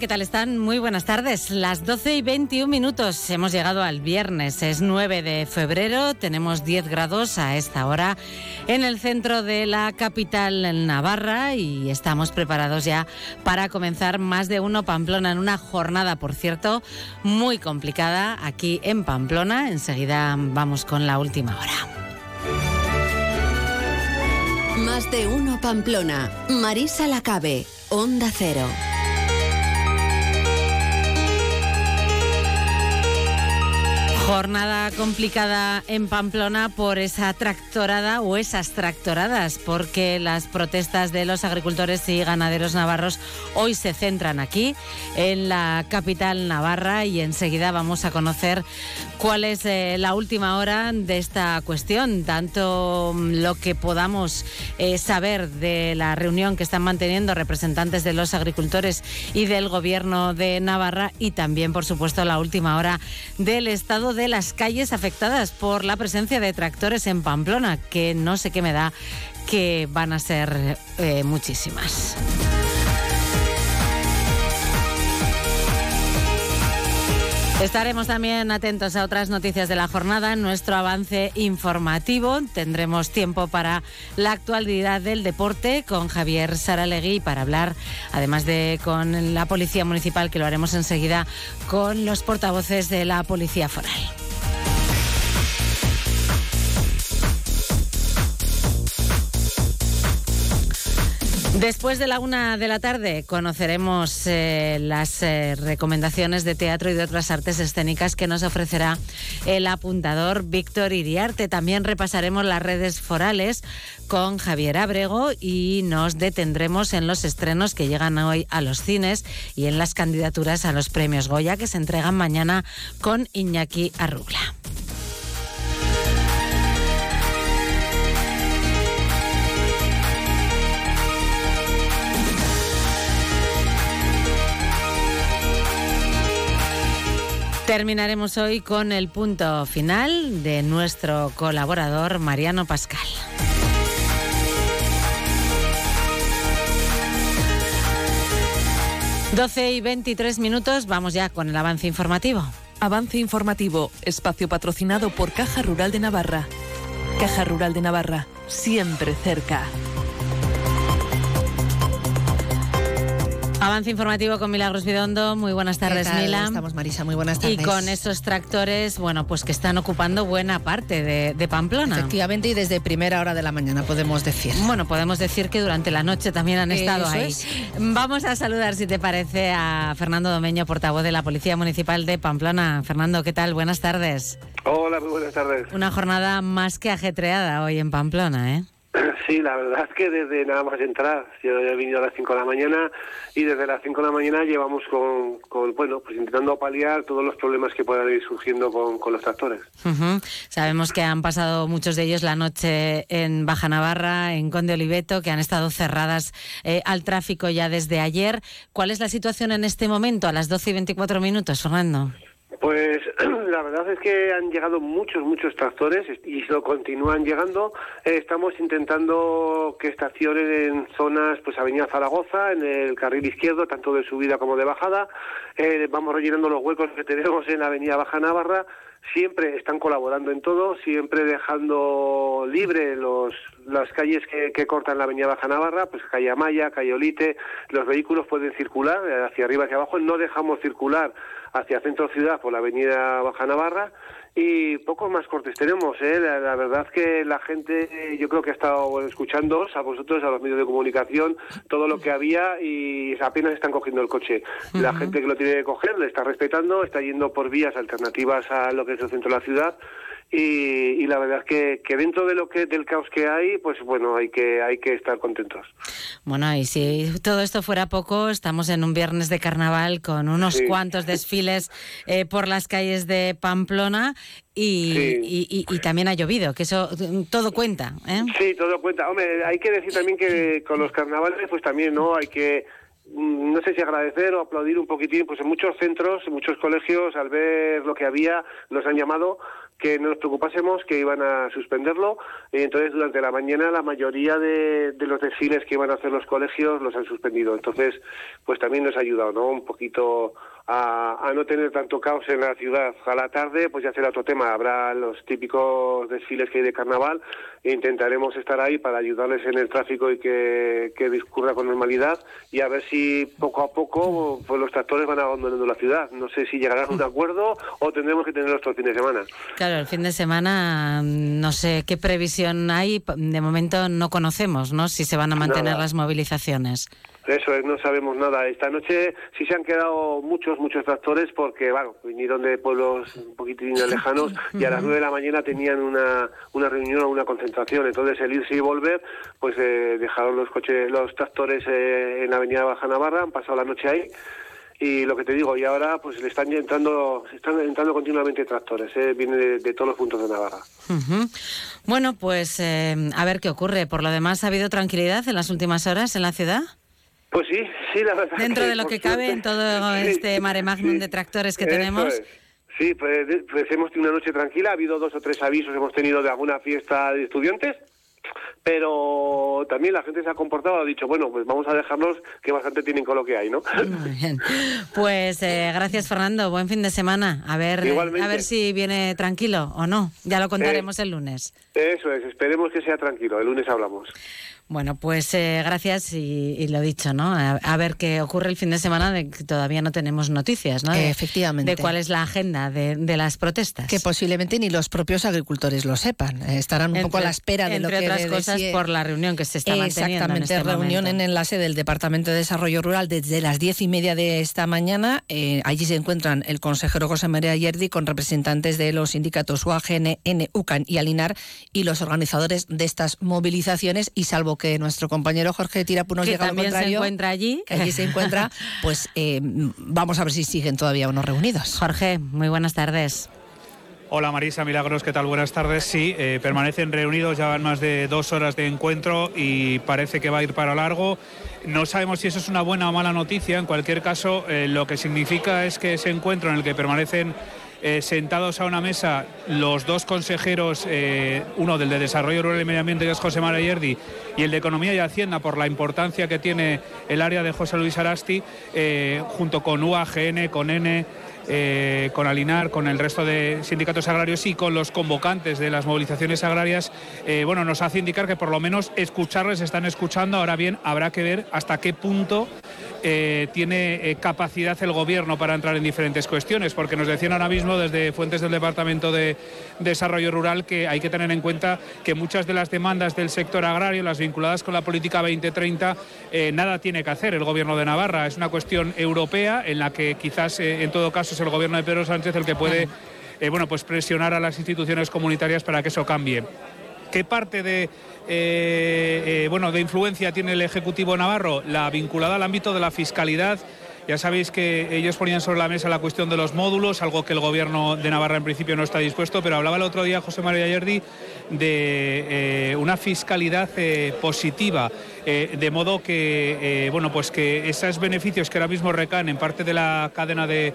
¿qué tal están? Muy buenas tardes. Las 12 y 21 minutos. Hemos llegado al viernes. Es 9 de febrero. Tenemos 10 grados a esta hora en el centro de la capital Navarra y estamos preparados ya para comenzar más de uno Pamplona en una jornada, por cierto, muy complicada aquí en Pamplona. Enseguida vamos con la última hora. Más de uno Pamplona. Marisa Lacabe. Onda Cero. Jornada complicada en Pamplona por esa tractorada o esas tractoradas, porque las protestas de los agricultores y ganaderos navarros hoy se centran aquí, en la capital navarra, y enseguida vamos a conocer cuál es eh, la última hora de esta cuestión, tanto mm, lo que podamos eh, saber de la reunión que están manteniendo representantes de los agricultores y del gobierno de Navarra, y también, por supuesto, la última hora del estado de de las calles afectadas por la presencia de tractores en Pamplona, que no sé qué me da que van a ser eh, muchísimas. Estaremos también atentos a otras noticias de la jornada en nuestro avance informativo. Tendremos tiempo para la actualidad del deporte con Javier Saralegui para hablar, además de con la Policía Municipal, que lo haremos enseguida con los portavoces de la Policía Foral. Después de la una de la tarde conoceremos eh, las eh, recomendaciones de teatro y de otras artes escénicas que nos ofrecerá el apuntador Víctor Iriarte. También repasaremos las redes forales con Javier Abrego y nos detendremos en los estrenos que llegan hoy a los cines y en las candidaturas a los premios Goya que se entregan mañana con Iñaki Arrugla. Terminaremos hoy con el punto final de nuestro colaborador Mariano Pascal. Doce y 23 minutos, vamos ya con el avance informativo. Avance informativo, espacio patrocinado por Caja Rural de Navarra. Caja Rural de Navarra, siempre cerca. Avance informativo con Milagros Vidondo. Muy buenas tardes, Mila. Estamos, Marisa. Muy buenas tardes. Y con esos tractores, bueno, pues que están ocupando buena parte de, Pamplona. Efectivamente, y desde primera hora de la mañana, podemos decir. Bueno, podemos decir que durante la noche también han estado ahí. Vamos a saludar, si te parece, a Fernando Domeño, portavoz de la Policía Municipal de Pamplona. Fernando, ¿qué tal? Buenas tardes. Hola, muy buenas tardes. Una jornada más que ajetreada hoy en Pamplona, ¿eh? Sí, la verdad es que desde nada más entrar, yo he venido a las 5 de la mañana y desde las 5 de la mañana llevamos con, con, bueno, pues intentando paliar todos los problemas que puedan ir surgiendo con, los tractores. Sabemos que han pasado muchos de ellos la noche en Baja Navarra, en Conde Oliveto, que han estado cerradas eh, al tráfico ya desde ayer. ¿Cuál es la situación en este momento, a las 12 y 24 minutos, Fernando? Pues la verdad es que han llegado muchos, muchos tractores y lo continúan llegando. Eh, estamos intentando que estacionen en zonas, pues Avenida Zaragoza, en el carril izquierdo, tanto de subida como de bajada. Eh, vamos rellenando los huecos que tenemos en la Avenida Baja Navarra. Siempre están colaborando en todo, siempre dejando libre los, las calles que, que cortan la Avenida Baja Navarra, pues calle Amaya, calle Olite. Los vehículos pueden circular eh, hacia arriba, hacia abajo. No dejamos circular hacia Centro Ciudad por la avenida Baja Navarra y pocos más cortes tenemos. ¿eh? La, verdad que la gente, yo creo que ha estado escuchando a vosotros, a los medios de comunicación, todo lo que había y apenas están cogiendo el coche. La gente que lo tiene que coger le está respetando, está yendo por vías alternativas a lo que es el centro de la ciudad y, la verdad es que, que, dentro de lo que del caos que hay, pues bueno, hay que hay que estar contentos. Bueno, y si todo esto fuera poco, estamos en un viernes de carnaval con unos cuantos desfiles eh, por las calles de Pamplona y, y, también ha llovido, que eso todo cuenta. ¿eh? Sí, todo cuenta. Hombre, hay que decir también que con los carnavales, pues también, ¿no? Hay que mm, no sé si agradecer o aplaudir un poquitín, pues en muchos centros, en muchos colegios, al ver lo que había, nos han llamado que no nos preocupásemos, que iban a suspenderlo. Y entonces, durante la mañana, la mayoría de, de, los desfiles que iban a hacer los colegios los han suspendido. Entonces, pues también nos ha ayudado, ¿no? Un poquito a, no tener tanto caos en la ciudad. A la tarde, pues ya será otro tema. Habrá los típicos desfiles que hay de carnaval e intentaremos estar ahí para ayudarles en el tráfico y que, que discurra con normalidad y a ver si poco a poco pues los tractores van abandonando la ciudad. No sé si llegarán a un acuerdo o tendremos que tenerlos todo el fin de semana. Claro, el fin de semana no sé qué previsión hay. De momento no conocemos, ¿no? Si se van a mantener las movilizaciones. Eso es, no sabemos nada. Esta noche sí se han quedado muchos, muchos tractores porque, bueno, vinieron de pueblos un poquitín lejanos y a las nueve de la mañana tenían una, una reunión o una concentración. Entonces, el irse y volver, pues eh, dejaron los coches, los tractores eh, en la avenida Baja Navarra, han pasado la noche ahí y lo que te digo, y ahora pues le están entrando, están entrando continuamente tractores, ¿eh? viene de, todos los puntos de Navarra. Bueno, pues eh, a ver qué ocurre. Por lo demás, ¿ha habido tranquilidad en las últimas horas en la ciudad? Pues sí, sí, la verdad. Dentro de lo que cabe en todo este mare magnum de tractores que tenemos. Sí, pues, pues, hemos tenido una noche tranquila, ha habido dos o tres avisos, hemos tenido de alguna fiesta de estudiantes, pero también la gente se ha comportado, ha dicho, bueno, pues vamos a dejarnos que bastante tienen con lo que hay, ¿no? Muy bien. Pues eh, gracias, Fernando, buen fin de semana. A ver, a ver si viene tranquilo o no, ya lo contaremos eh, el lunes. Eso es, esperemos que sea tranquilo, el lunes hablamos. Bueno, pues eh, gracias y, lo dicho, ¿no? A, ver qué ocurre el fin de semana, de que todavía no tenemos noticias, ¿no? Efectivamente. De cuál es la agenda de, las protestas. Que posiblemente ni los propios agricultores lo sepan. Eh, estarán un poco a la espera de lo que... Entre otras cosas por la reunión que se está manteniendo Exactamente, en este reunión en enlace del Departamento de Desarrollo Rural desde las diez y media de esta mañana. Eh, allí se encuentran el consejero José María Yerdi con representantes de los sindicatos UAGN, UCAN y Alinar y los organizadores de estas movilizaciones y salvo que nuestro compañero Jorge Tirapu nos que llega también se encuentra allí. Que allí se encuentra, pues eh, vamos a ver si siguen todavía unos reunidos. Jorge, muy buenas tardes. Hola Marisa Milagros, ¿qué tal? Buenas tardes. Sí, eh, permanecen reunidos, ya van más de dos horas de encuentro y parece que va a ir para largo. No sabemos si eso es una buena o mala noticia. En cualquier caso, eh, lo que significa es que ese encuentro en el que permanecen eh, sentados a una mesa los dos consejeros, eh, uno del de Desarrollo Rural y Medio Ambiente, que es José María Yerdi, y el de Economía y Hacienda, por la importancia que tiene el área de José Luis Arasti, eh, junto con UAGN, con N, con Alinar, con el resto de sindicatos agrarios y con los convocantes de las movilizaciones agrarias, bueno, nos hace indicar que por lo menos escucharles están escuchando. Ahora bien, habrá que ver hasta qué punto eh, tiene eh, capacidad el gobierno para entrar en diferentes cuestiones, porque nos decían ahora mismo desde fuentes del Departamento de Desarrollo Rural que hay que tener en cuenta que muchas de las demandas del sector agrario, las vinculadas con la política 2030, eh, nada tiene que hacer el gobierno de Navarra. Es una cuestión europea en la que quizás en todo caso es el gobierno de Pedro Sánchez el que puede bueno, pues presionar a las instituciones comunitarias para que eso cambie. ¿Qué parte de, eh, eh, bueno, de influencia tiene el Ejecutivo Navarro? La vinculada al ámbito de la fiscalidad. Ya sabéis que ellos ponían sobre la mesa la cuestión de los módulos, algo que el gobierno de Navarra en principio no está dispuesto, pero hablaba el otro día José María Yerdi de eh, una fiscalidad positiva. Eh, de modo que, eh, bueno, pues que esos beneficios que ahora mismo recaen en parte de la cadena de,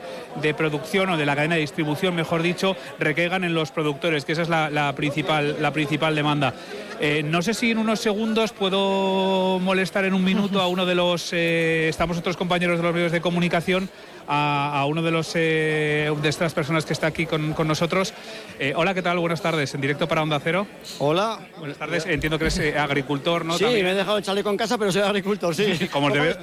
producción o de la cadena de distribución, mejor dicho, recaigan en los productores, que esa es la, principal, la principal demanda. Eh, no sé si en unos segundos puedo molestar en un minuto a uno de los, estamos otros compañeros de los medios de comunicación, a, uno de los de estas personas que está aquí con, nosotros. hola, ¿qué tal? Buenas tardes. En directo para Onda Cero. Hola. Buenas tardes. Entiendo que eres agricultor, ¿no? Sí, me he dejado chaleco en casa, pero soy agricultor, sí. como te veo,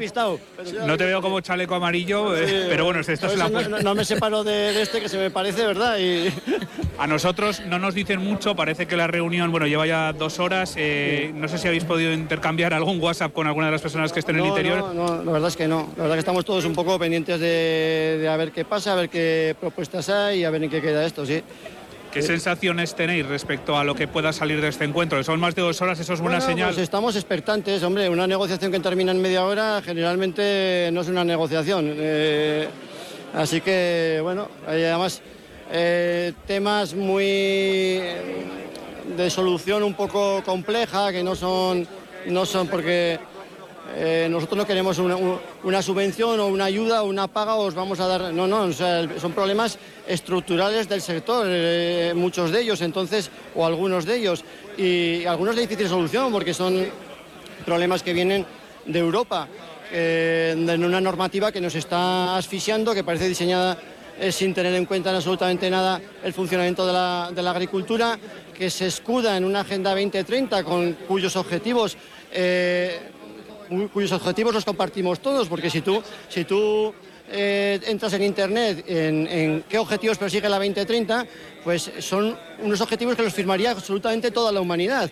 no te veo como chaleco amarillo, eh, pero bueno, esto es la no, no, me separo de, este que se me parece, ¿verdad? Y... A nosotros no nos dicen mucho, parece que la reunión, bueno, lleva ya dos horas. Eh, no sé si habéis podido intercambiar algún WhatsApp con alguna de las personas que estén en el interior. No, no, la verdad es que no. La verdad es que estamos todos un poco pendientes de, de a ver qué pasa, a ver qué propuestas hay y a ver en qué queda esto, sí. ¿Qué sensaciones tenéis respecto a lo que pueda salir de este encuentro? Son más de dos horas, eso es buena señal. Pues estamos expectantes, hombre. Una negociación que termina en media hora generalmente no es una negociación. Eh, así que, bueno, además eh, temas muy de solución un poco compleja, que no son, no son porque eh, nosotros no queremos una, subvención o una ayuda o una paga os vamos a dar... No, no, son problemas estructurales del sector, eh, muchos de ellos, entonces, o algunos de ellos, y algunos de difícil solución porque son problemas que vienen de Europa, en una normativa que nos está asfixiando, que parece diseñada sin tener en cuenta en absolutamente nada el funcionamiento de la, agricultura, que se escuda en una Agenda 2030 con cuyos objetivos eh, cuyos objetivos los compartimos todos, porque si tú, si tú eh, entras en Internet en, qué objetivos persigue la 2030, pues son unos objetivos que los firmaría absolutamente toda la humanidad.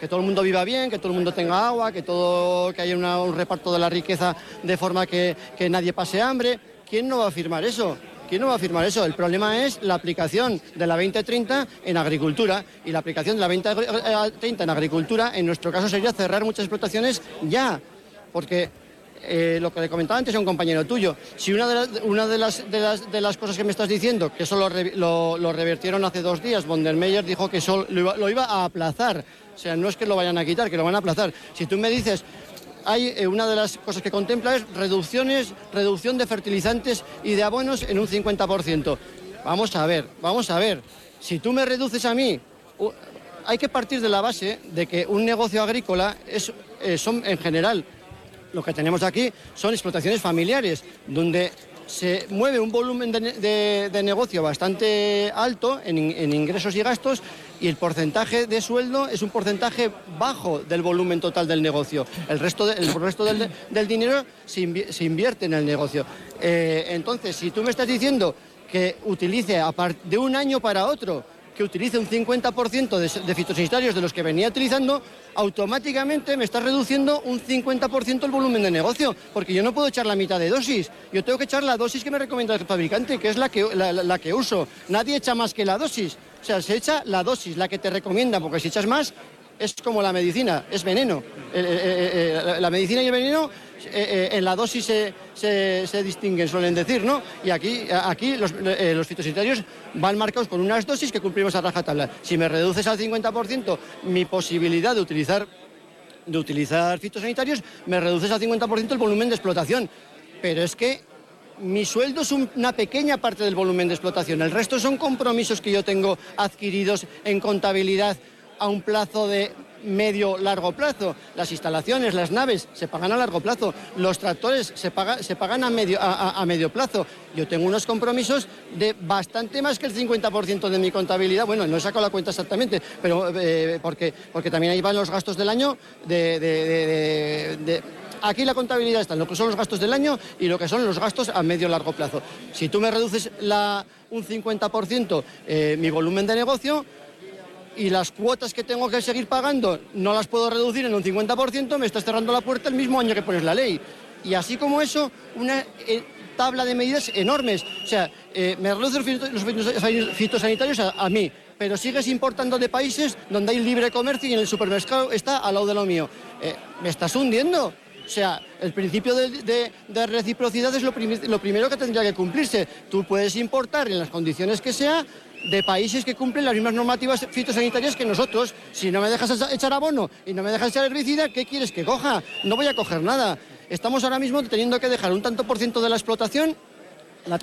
Que todo el mundo viva bien, que todo el mundo tenga agua, que, todo, que haya un reparto de la riqueza de forma que nadie pase hambre. ¿Quién no va a firmar eso? ¿Quién no va a firmar eso? El problema es la aplicación de la 2030 en agricultura y la aplicación de la 2030 en agricultura, en nuestro caso sería cerrar muchas explotaciones ya, porque eh, lo que le comentaba antes a un compañero tuyo, si una de, las, de, las, cosas que me estás diciendo, que eso lo, revertieron hace dos días, von der Meyer dijo que eso lo iba a aplazar, o sea, no es que lo vayan a quitar, que lo van a aplazar. Si tú me dices, hay eh, una de las cosas que contempla es reducciones, reducción de fertilizantes y de abonos en un 50%. Vamos a ver, vamos a ver. Si tú me reduces a mí, hay que partir de la base de que un negocio agrícola es, eh, son en general lo que tenemos aquí son explotaciones familiares, donde se mueve un volumen de, negocio bastante alto en, ingresos y gastos y el porcentaje de sueldo es un porcentaje bajo del volumen total del negocio. El resto, resto del, dinero se, invierte en el negocio. Eh, entonces, si tú me estás diciendo que utilice de un año para otro que utilice un 50% de, de, fitosanitarios de los que venía utilizando, automáticamente me está reduciendo un 50% el volumen de negocio, porque yo no puedo echar la mitad de dosis, yo tengo que echar la dosis que me recomienda el fabricante, que es la que, la, que uso. Nadie echa más que la dosis, o sea, se echa la dosis, la que te recomienda, porque si echas más, es como la medicina, es veneno. Eh, eh, eh, la medicina y el veneno en la dosis se, distinguen, suelen decir, ¿no? Y aquí, aquí los, los, fitosanitarios van marcados con unas dosis que cumplimos a rajatabla. Si me reduces al 50% mi posibilidad de utilizar, de utilizar fitosanitarios, me reduces al 50% el volumen de explotación. Pero es que mi sueldo es una pequeña parte del volumen de explotación. El resto son compromisos que yo tengo adquiridos en contabilidad a un plazo de medio largo plazo. Las instalaciones, las naves se pagan a largo plazo. Los tractores se, se pagan a medio, a, medio plazo. Yo tengo unos compromisos de bastante más que el 50% de mi contabilidad. Bueno, no he sacado la cuenta exactamente, pero eh, porque, porque también ahí van los gastos del año de, aquí la contabilidad está en lo que son los gastos del año y lo que son los gastos a medio largo plazo. Si tú me reduces un 50% eh, mi volumen de negocio, y las cuotas que tengo que seguir pagando no las puedo reducir en un 50%, me estás cerrando la puerta el mismo año que pones la ley. Y así como eso, una eh, tabla de medidas enormes. O sea, eh, me reducen los fitosanitarios a, mí, pero sigues importando de países donde hay libre comercio y en el supermercado está al lado de lo mío. Eh, ¿Me estás hundiendo? O sea, el principio de, reciprocidad es lo, primero que tendría que cumplirse. Tú puedes importar en las condiciones que sea de países que cumplen las mismas normativas fitosanitarias que nosotros. Si no me dejas echar abono y no me dejas echar herbicida, ¿qué quieres que coja? No voy a coger nada. Estamos ahora mismo teniendo que dejar un tanto por ciento de la explotación, la,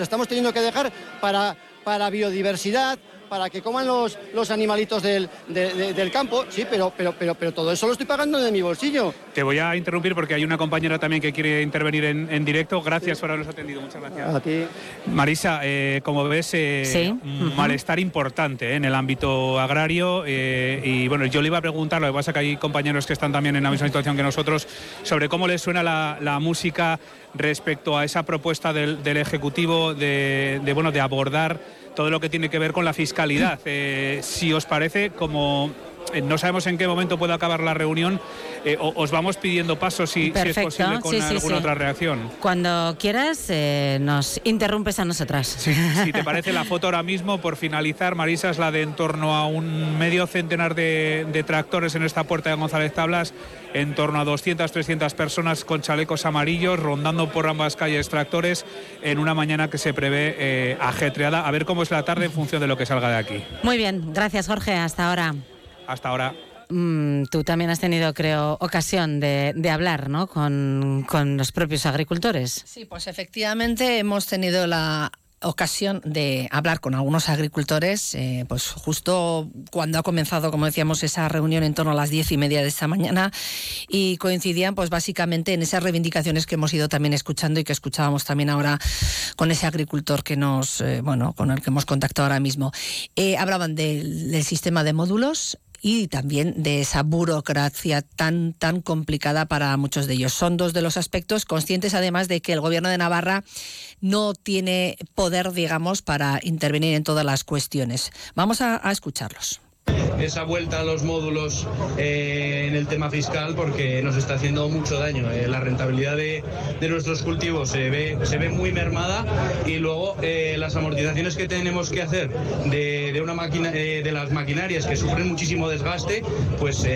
estamos teniendo que dejar para, para biodiversidad, para que coman los, los animalitos del, del campo, sí, pero, pero, pero, pero todo eso lo estoy pagando de mi bolsillo. Te voy a interrumpir porque hay una compañera también que quiere intervenir en, directo. Gracias por habernos atendido, muchas gracias. A ti. Marisa, eh, como ves, eh, malestar importante eh, en el ámbito agrario y bueno, yo le iba a preguntar, lo que pasa es que hay compañeros que están también en la misma situación que nosotros, sobre cómo les suena la, la música respecto a esa propuesta del, Ejecutivo de, de, bueno, de abordar todo lo que tiene que ver con la fiscalidad. Eh, si os parece, como eh, no sabemos en qué momento puede acabar la reunión, eh, os vamos pidiendo pasos si, si es posible con alguna otra reacción. Cuando quieras, nos interrumpes a nosotras. si te parece la foto ahora mismo, por finalizar, Marisa, es la de en torno a un medio centenar de, de tractores en esta puerta de González Tablas en torno a 200, 300 personas con chalecos amarillos rondando por ambas calles tractores en una mañana que se prevé eh, ajetreada. A ver cómo es la tarde en función de lo que salga de aquí. Muy bien, gracias Jorge, hasta ahora. Hasta ahora. Mm, tú también has tenido, creo, ocasión de, hablar ¿no? con, los propios agricultores. Sí, pues efectivamente hemos tenido la ocasión de hablar con algunos agricultores, eh, pues justo cuando ha comenzado, como decíamos, esa reunión en torno a las diez y media de esta mañana y coincidían, pues básicamente en esas reivindicaciones que hemos ido también escuchando y que escuchábamos también ahora con ese agricultor que nos, eh, bueno, con el que hemos contactado ahora mismo. Eh, hablaban del sistema de módulos, y también de esa burocracia tan, tan complicada para muchos de ellos. Son dos de los aspectos, conscientes además de que el Gobierno de Navarra no tiene poder, digamos, para intervenir en todas las cuestiones. Vamos a, a escucharlos esa vuelta a los módulos eh, en el tema fiscal porque nos está haciendo mucho daño. Eh, la rentabilidad de, de, nuestros cultivos se ve, se ve muy mermada y luego eh, las amortizaciones que tenemos que hacer de, de una máquina, de las maquinarias que sufren muchísimo desgaste, pues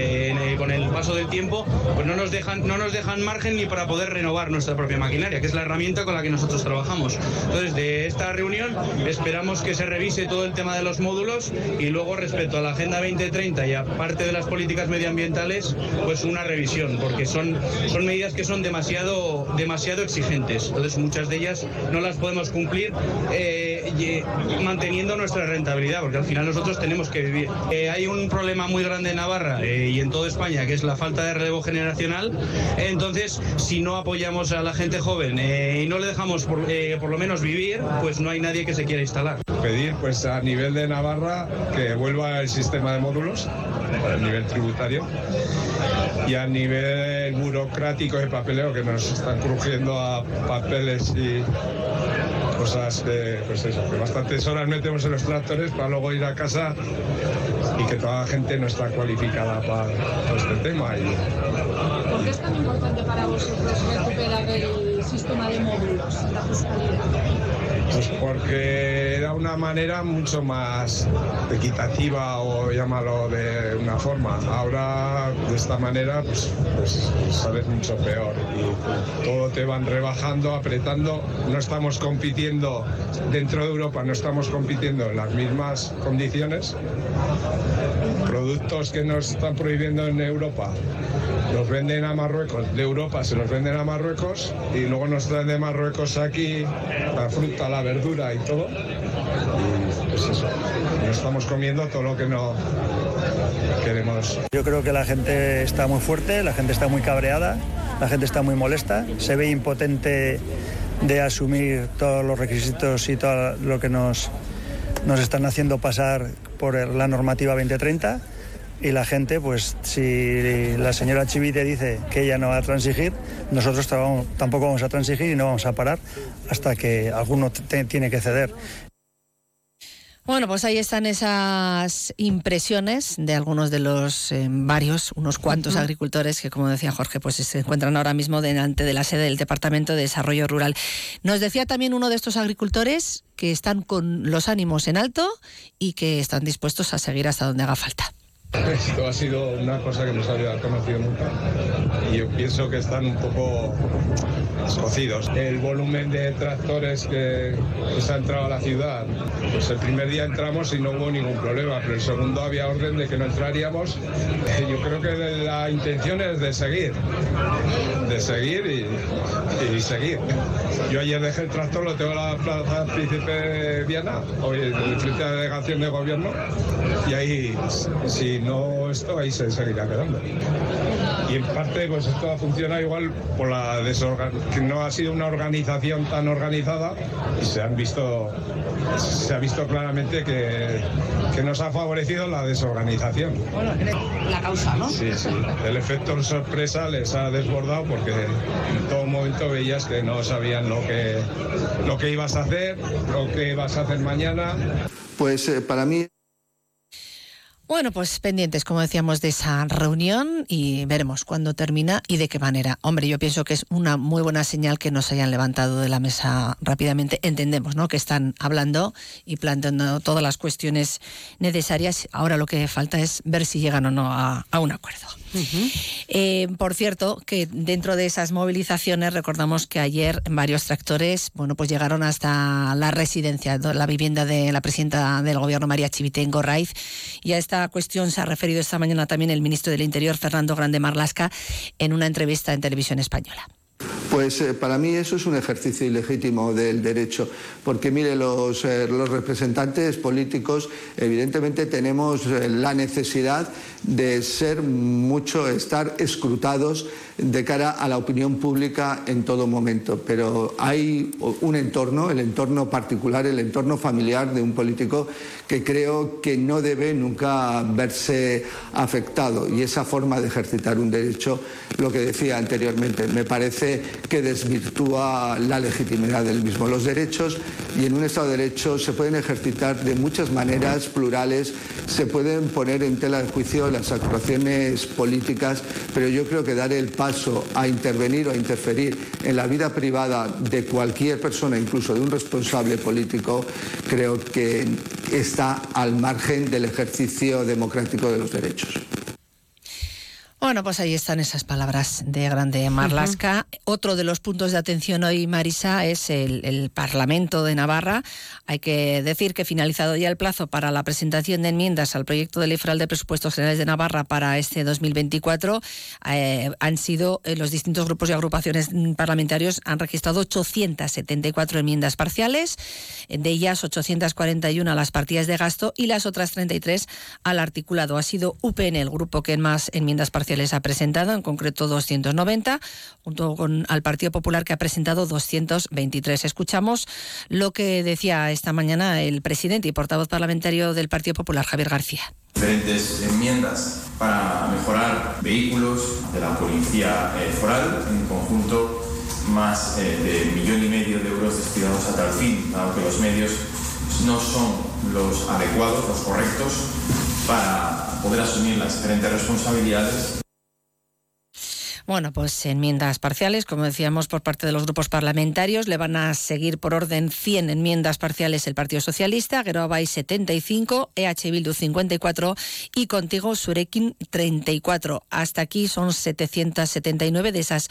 con el paso del tiempo pues no nos, dejan, no nos dejan margen ni para poder renovar nuestra propia maquinaria, que es la herramienta con la que nosotros trabajamos. Entonces, de esta reunión esperamos que se revise todo el tema de los módulos y luego respecto a la Agenda 2030 y aparte de las políticas medioambientales, pues una revisión, porque son, son medidas que son demasiado, demasiado exigentes. Entonces muchas de ellas no las podemos cumplir eh, manteniendo nuestra rentabilidad, porque al final nosotros tenemos que vivir. Eh, hay un problema muy grande en Navarra eh, y en toda España, que es la falta de relevo generacional. Entonces, si no apoyamos a la gente joven y no le dejamos por, por lo menos vivir, pues no hay nadie que se quiera instalar. Pedir pues a nivel de Navarra que vuelva el sistema de módulos a nivel tributario y a nivel burocrático y papeleo que nos están crujiendo a papeles y cosas de, pues eso, que bastantes horas metemos en los tractores para luego ir a casa y que toda la gente no está cualificada para, para este tema. Y, ¿Por qué es tan importante para vosotros recuperar el sistema de módulos la fiscalidad? Pues porque era una manera mucho más equitativa o llámalo de una forma. Ahora de esta manera pues, pues sales mucho peor y todo te van rebajando, apretando. No estamos compitiendo dentro de Europa, no estamos compitiendo en las mismas condiciones. Productos que nos están prohibiendo en Europa los venden a Marruecos, de Europa se los venden a Marruecos y luego nos traen de Marruecos aquí la fruta, la verdura y todo. Pues eso, estamos comiendo todo lo que no queremos. Yo creo que la gente está muy fuerte, la gente está muy cabreada, la gente está muy molesta, se ve impotente de asumir todos los requisitos y todo lo que nos, nos están haciendo pasar por la normativa 2030 y la gente, pues si la señora Chivite dice que ella no va a transigir, nosotros tampoco vamos a transigir y no vamos a parar hasta que alguno tiene que ceder. Bueno, pues ahí están esas impresiones de algunos de los eh, varios, unos cuantos agricultores que, como decía Jorge, pues se encuentran ahora mismo delante de la sede del Departamento de Desarrollo Rural. Nos decía también uno de estos agricultores que están con los ánimos en alto y que están dispuestos a seguir hasta donde haga falta. Esto ha sido una cosa que no se había conocido nunca y yo pienso que están un poco escocidos. El volumen de tractores que, se ha entrado a la ciudad, pues el primer día entramos y no hubo ningún problema, pero el segundo había orden de que no entraríamos. Yo creo que la intención es de seguir, de seguir y, seguir. Yo ayer dejé el tractor, lo tengo en la plaza Príncipe Viana, hoy en frente a la delegación de gobierno, y ahí, si no esto, ahí se seguirá quedando. Y en parte, pues esto ha funcionado igual por la desorganización, que no ha sido una organización tan organizada y se han visto, se ha visto claramente que, que nos ha favorecido la desorganización. Bueno, la causa, ¿no? Sí, sí. El efecto sorpresa les ha desbordado porque en todo momento veías que no sabían lo que, lo que ibas a hacer, lo que ibas a hacer mañana. Pues eh, para mí bueno, pues pendientes, como decíamos, de esa reunión y veremos cuándo termina y de qué manera. Hombre, yo pienso que es una muy buena señal que nos hayan levantado de la mesa rápidamente. Entendemos, ¿no?, que están hablando y planteando todas las cuestiones necesarias. Ahora lo que falta es ver si llegan o no a, a un acuerdo. Uh -huh. eh, por cierto, que dentro de esas movilizaciones recordamos que ayer varios tractores, bueno, pues llegaron hasta la residencia, la vivienda de la presidenta del gobierno María Chivite en Gorraiz y a esta esta cuestión se ha referido esta mañana también el ministro del Interior, Fernando Grande Marlasca, en una entrevista en televisión española. Pues eh, para mí eso es un ejercicio ilegítimo del derecho, porque mire, los, eh, los representantes políticos evidentemente tenemos eh, la necesidad de ser mucho, estar escrutados de cara a la opinión pública en todo momento, pero hay un entorno, el entorno particular, el entorno familiar de un político que creo que no debe nunca verse afectado y esa forma de ejercitar un derecho, lo que decía anteriormente, me parece que desvirtúa la legitimidad del mismo. Los derechos y en un Estado de Derecho se pueden ejercitar de muchas maneras plurales, se pueden poner en tela de juicio las actuaciones políticas, pero yo creo que dar el paso a intervenir o a interferir en la vida privada de cualquier persona, incluso de un responsable político, creo que está al margen del ejercicio democrático de los derechos. Bueno, pues ahí están esas palabras de Grande Marlasca. Otro de los puntos de atención hoy, Marisa, es el, Parlamento de Navarra. Hay que decir que finalizado ya el plazo para la presentación de enmiendas al proyecto de ley federal de presupuestos generales de Navarra para este 2024, eh, han sido eh, los distintos grupos y agrupaciones parlamentarios han registrado 874 enmiendas parciales, de ellas 841 a las partidas de gasto y las otras 33 al articulado. Ha sido UPN el grupo que más enmiendas parciales les ha presentado, en concreto 290, junto con al Partido Popular que ha presentado 223. Escuchamos lo que decía esta mañana el presidente y portavoz parlamentario del Partido Popular, Javier García. Diferentes enmiendas para mejorar vehículos de la Policía eh, Foral, en conjunto más eh, de millón y medio de euros destinados a tal fin, dado que los medios no son los adecuados, los correctos, para poder asumir las diferentes responsabilidades bueno, pues enmiendas parciales, como decíamos, por parte de los grupos parlamentarios. Le van a seguir por orden 100 enmiendas parciales el Partido Socialista, Geroabay 75, EH Bildu 54 y Contigo Surekin 34. Hasta aquí son 779 de esas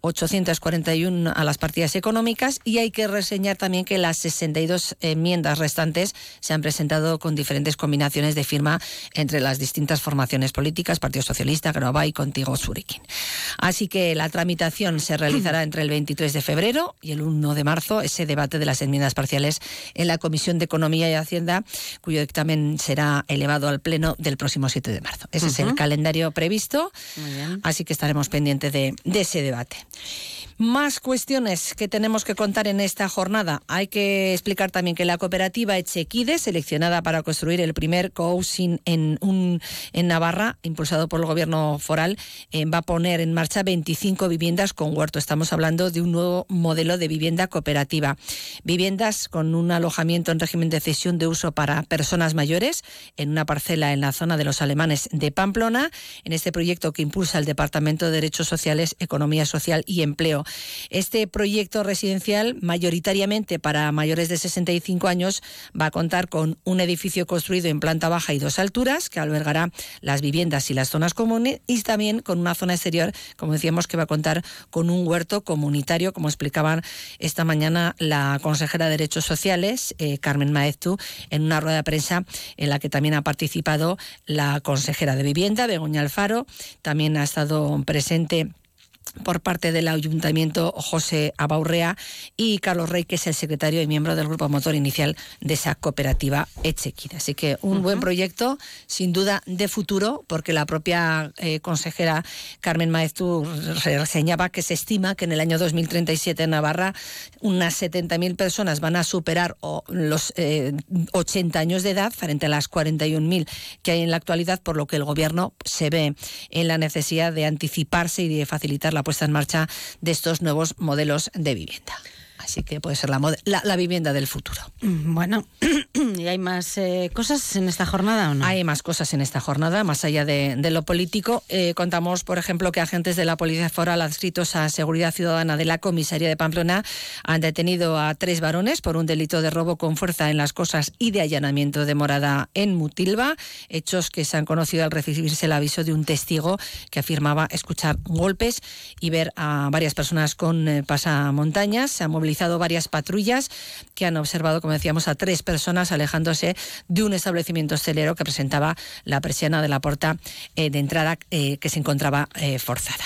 841 a las partidas económicas y hay que reseñar también que las 62 enmiendas restantes se han presentado con diferentes combinaciones de firma entre las distintas formaciones políticas, Partido Socialista, Geroabay, Contigo Surekin. Así que la tramitación se realizará entre el 23 de febrero y el 1 de marzo, ese debate de las enmiendas parciales en la Comisión de Economía y Hacienda, cuyo dictamen será elevado al Pleno del próximo 7 de marzo. Ese es el calendario previsto, así que estaremos pendientes de, de ese debate. Más cuestiones que tenemos que contar en esta jornada. Hay que explicar también que la cooperativa Echequide, seleccionada para construir el primer cohousing en, en Navarra, impulsado por el gobierno foral, eh, va a poner en marcha 25 viviendas con huerto. Estamos hablando de un nuevo modelo de vivienda cooperativa. Viviendas con un alojamiento en régimen de cesión de uso para personas mayores en una parcela en la zona de los alemanes de Pamplona, en este proyecto que impulsa el Departamento de Derechos Sociales, Economía Social y Empleo. Este proyecto residencial, mayoritariamente para mayores de 65 años, va a contar con un edificio construido en planta baja y dos alturas, que albergará las viviendas y las zonas comunes, y también con una zona exterior, como decíamos, que va a contar con un huerto comunitario, como explicaban esta mañana la consejera de Derechos Sociales, eh, Carmen Maeztu, en una rueda de prensa en la que también ha participado la consejera de Vivienda, Begoña Alfaro, también ha estado presente por parte del Ayuntamiento José Abaurrea y Carlos Rey, que es el secretario y miembro del grupo motor inicial de esa cooperativa Echequida. Así que un buen proyecto, sin duda, de futuro, porque la propia eh, consejera Carmen Maeztu reseñaba que se estima que en el año 2037 en Navarra unas 70.000 personas van a superar los 80 eh, años de edad frente a las 41.000 que hay en la actualidad, por lo que el Gobierno se ve en la necesidad de anticiparse y de facilitar la puesta en marcha de estos nuevos modelos de vivienda. Así que puede ser la, la, vivienda del futuro. Mm, bueno, ¿y hay más eh, cosas en esta jornada o no? Hay más cosas en esta jornada, más allá de, lo político. Eh, contamos, por ejemplo, que agentes de la Policía Foral adscritos a Seguridad Ciudadana de la Comisaría de Pamplona han detenido a tres varones por un delito de robo con fuerza en las cosas y de allanamiento de morada en Mutilva, hechos que se han conocido al recibirse el aviso de un testigo que afirmaba escuchar golpes y ver a varias personas con eh, pasamontañas. Se ha movilizado varias patrullas que han observado, como decíamos, a tres personas alejándose de un establecimiento hostelero que presentaba la persiana de la puerta eh, de entrada eh, que se encontraba eh, forzada.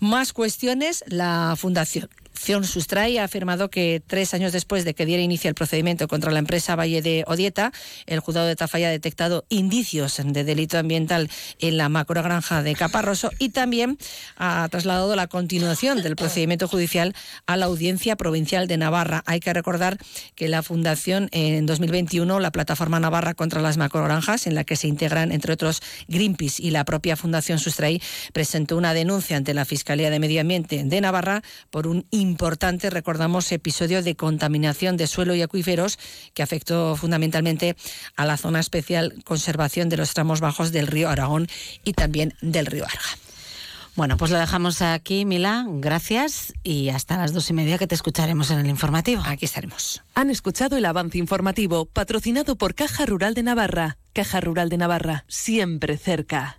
Más cuestiones, la Fundación Sustray ha afirmado que tres años después de que diera inicio el procedimiento contra la empresa Valle de Odieta, el juzgado de Tafalla ha detectado indicios de delito ambiental en la macrogranja de Caparroso y también ha trasladado la continuación del procedimiento judicial a la Audiencia Provincial de Navarra. Hay que recordar que la Fundación en 2021, la Plataforma Navarra contra las Macrogranjas, en la que se integran, entre otros, Greenpeace y la propia Fundación Sustray, presentó una denuncia ante la Fiscalía de Medio Ambiente de Navarra por un importante, recordamos, episodio de contaminación de suelo y acuíferos que afectó fundamentalmente a la zona especial conservación de los tramos bajos del río Aragón y también del río Arga. Bueno, pues lo dejamos aquí, Mila. Gracias y hasta las dos y media que te escucharemos en el informativo. Aquí estaremos. Han escuchado el avance informativo patrocinado por Caja Rural de Navarra. Caja Rural de Navarra, siempre cerca.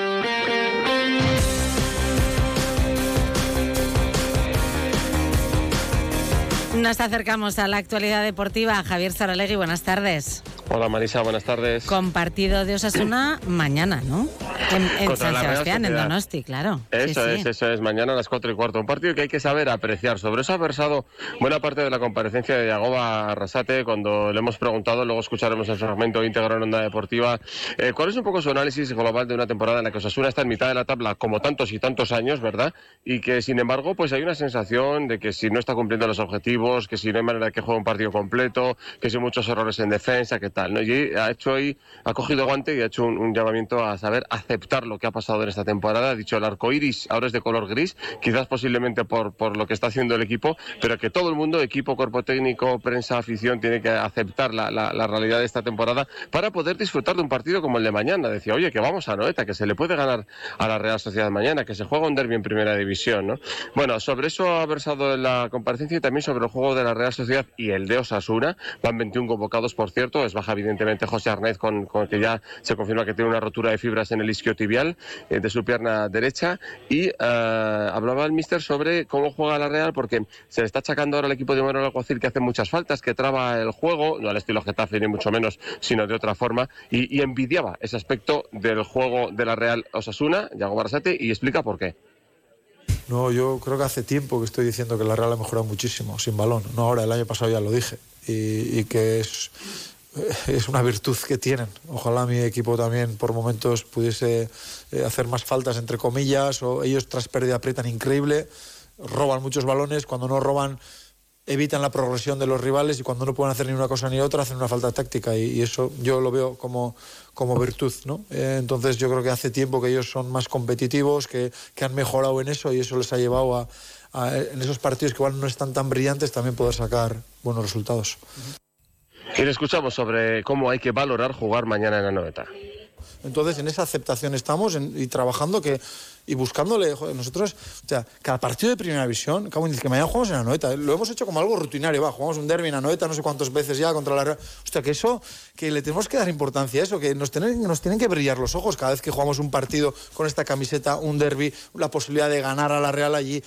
Nos acercamos a la actualidad deportiva. Javier Saralegui, buenas tardes. Hola Marisa, buenas tardes. Con partido de Osasuna mañana, ¿no? En, en San Sebastián, en. Donosti, claro. Eso Sí, es, sí. eso es, mañana a las 4 y cuarto. Un partido que hay que saber apreciar. Sobre eso ha versado buena parte de la comparecencia de Yagoba Arrasate cuando le hemos preguntado, luego escucharemos el fragmento íntegro en Onda Deportiva, eh, cuál es un poco su análisis global de una temporada en la que Osasuna está en mitad de la tabla como tantos y tantos años, ¿verdad? Y que sin embargo pues hay una sensación de que si no está cumpliendo los objetivos, que si no hay manera que juegue un partido completo, que si muchos errores en defensa, que tal, ¿no? Y ha hecho hoy, ha cogido guante y ha hecho un, llamamiento a saber aceptar lo que ha pasado en esta temporada. Ha dicho el arco iris ahora es de color gris, quizás posiblemente por, por lo que está haciendo el equipo, pero que todo el mundo, equipo, cuerpo técnico, prensa, afición, tiene que aceptar la, la- la realidad de esta temporada para poder disfrutar de un partido como el de mañana. Decía, oye, que vamos a Noeta, que se le puede ganar a la Real Sociedad mañana, que se juega un derbi en primera división, ¿no? Bueno, sobre eso ha versado en la comparecencia y también sobre el juego de la Real Sociedad y el de Osasuna. Van 21 convocados, por cierto. Es baja, evidentemente, José Arnaiz, con, con que ya se confirma que tiene una rotura de fibras en el isquiotibial eh, de su pierna derecha. Y eh, hablaba el míster sobre cómo juega la Real, porque se le está achacando ahora al equipo de Manuel Alguacil que hace muchas faltas, que traba el juego, no al estilo Getafe ni mucho menos, sino de otra forma. Y, y envidiaba ese aspecto del juego de la Real Osasuna, Yago Barasate, y explica por qué. No, yo creo que hace tiempo que estoy diciendo que la Real ha mejorado muchísimo sin balón. No ahora, el año pasado ya lo dije. Y, y que es, es una virtud que tienen. Ojalá mi equipo también por momentos pudiese eh, hacer más faltas, entre comillas, o ellos tras pérdida aprietan increíble, roban muchos balones, cuando no roban evitan la progresión de los rivales y cuando no pueden hacer ni una cosa ni otra hacen una falta táctica y, eso yo lo veo como, como virtud. ¿no? Eh, entonces yo creo que hace tiempo que ellos son más competitivos, que, que han mejorado en eso y eso les ha llevado a, en esos partidos que igual no están tan brillantes también poder sacar buenos resultados. Y le escuchamos sobre cómo hay que valorar jugar mañana en la Noeta. Entonces, en esa aceptación estamos y trabajando que y buscándole, joder, nosotros, o sea, cada partido de primera división, que mañana jugamos en Anoeta, lo hemos hecho como algo rutinario, va, jugamos un derby en Anoeta no sé cuántas veces ya contra la Real. Hostia, que eso, que le tenemos que dar importancia a eso, que nos tienen, nos tienen que brillar los ojos cada vez que jugamos un partido con esta camiseta, un derby, la posibilidad de ganar a la Real allí.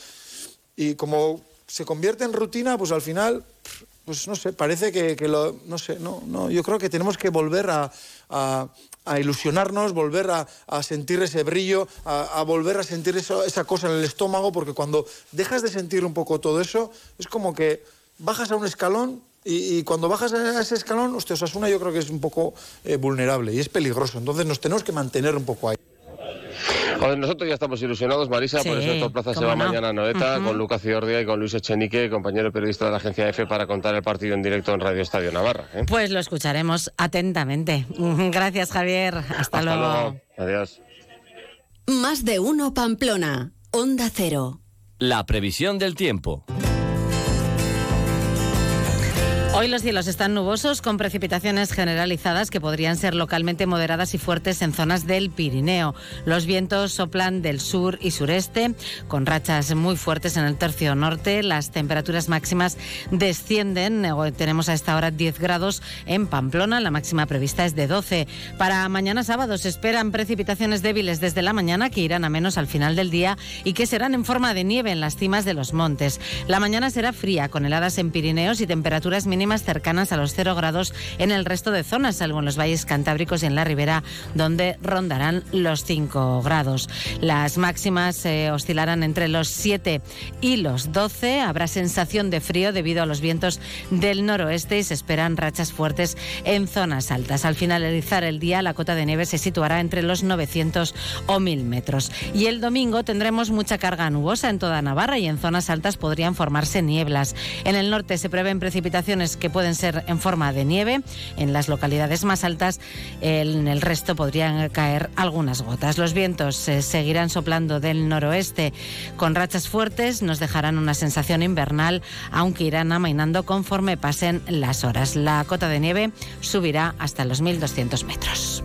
Y como se convierte en rutina, pues al final, pues no sé, parece que, lo, no sé, no, no, yo creo que tenemos que volver a, a- ilusionarnos, volver a, a sentir ese brillo, a, volver a sentir esa cosa en el estómago, porque cuando dejas de sentir un poco todo eso, es como que bajas a un escalón y, y cuando bajas a ese escalón, hostia, Osasuna yo creo que es un poco eh, vulnerable y es peligroso. Entonces nos tenemos que mantener un poco ahí. Nosotros ya estamos ilusionados, Marisa, por eso Héctor Plaza se va no. mañana a Noeta con Lucas Ciordia y con Luis Echenique, compañero periodista de la agencia EFE, para contar el partido en directo en Radio Estadio Navarra. ¿eh? Pues lo escucharemos atentamente. Gracias, Javier. Hasta, Hasta luego. luego. Adiós. Más de uno Pamplona. Onda Cero. La previsión del tiempo. Hoy los cielos están nubosos con precipitaciones generalizadas que podrían ser localmente moderadas y fuertes en zonas del Pirineo. Los vientos soplan del sur y sureste con rachas muy fuertes en el tercio norte. Las temperaturas máximas descienden. Hoy tenemos a esta hora 10 grados en Pamplona. La máxima prevista es de 12. Para mañana sábado se esperan precipitaciones débiles desde la mañana que irán a menos al final del día y que serán en forma de nieve en las cimas de los montes. La mañana será fría con heladas en Pirineos y temperaturas mínimas cercanas a los 0 grados en el resto de zonas, salvo en los valles cantábricos y en la ribera, donde rondarán los 5 grados. Las máximas eh, oscilarán entre los 7 y los 12. Habrá sensación de frío debido a los vientos del noroeste y se esperan rachas fuertes en zonas altas. Al finalizar el día, la cota de nieve se situará entre los 900 o 1000 metros. Y el domingo tendremos mucha carga nubosa en toda Navarra y en zonas altas podrían formarse nieblas. En el norte se prevén precipitaciones que pueden ser en forma de nieve. En las localidades más altas, en el resto podrían caer algunas gotas. Los vientos eh, seguirán soplando del noroeste con rachas fuertes, nos dejarán una sensación invernal, aunque irán amainando conforme pasen las horas. La cota de nieve subirá hasta los 1.200 metros.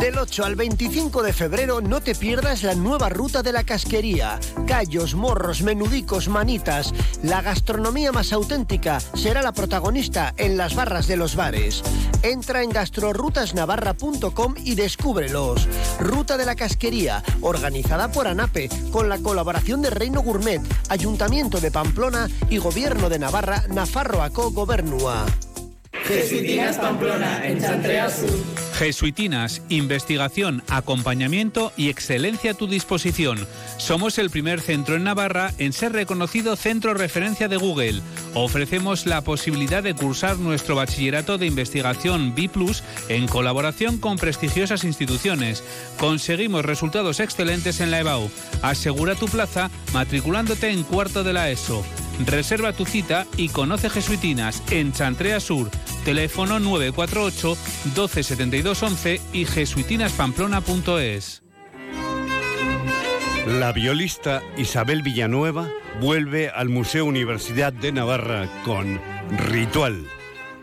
Del 8 al 25 de febrero no te pierdas la nueva ruta de la casquería. Callos, morros, menudicos, manitas. La gastronomía más auténtica será la protagonista en las barras de los bares. Entra en gastrorutasnavarra.com y descúbrelos. Ruta de la casquería, organizada por ANAPE, con la colaboración de Reino Gourmet, Ayuntamiento de Pamplona y Gobierno de Navarra, Nafarroaco Gobernua. Pamplona, en. Jesuitinas, investigación, acompañamiento y excelencia a tu disposición. Somos el primer centro en Navarra en ser reconocido centro referencia de Google. Ofrecemos la posibilidad de cursar nuestro bachillerato de investigación B en colaboración con prestigiosas instituciones. Conseguimos resultados excelentes en la EBAU. Asegura tu plaza matriculándote en cuarto de la ESO. Reserva tu cita y conoce Jesuitinas en Chantrea Sur. Teléfono 948 127211 y jesuitinaspamplona.es. La violista Isabel Villanueva vuelve al Museo Universidad de Navarra con Ritual.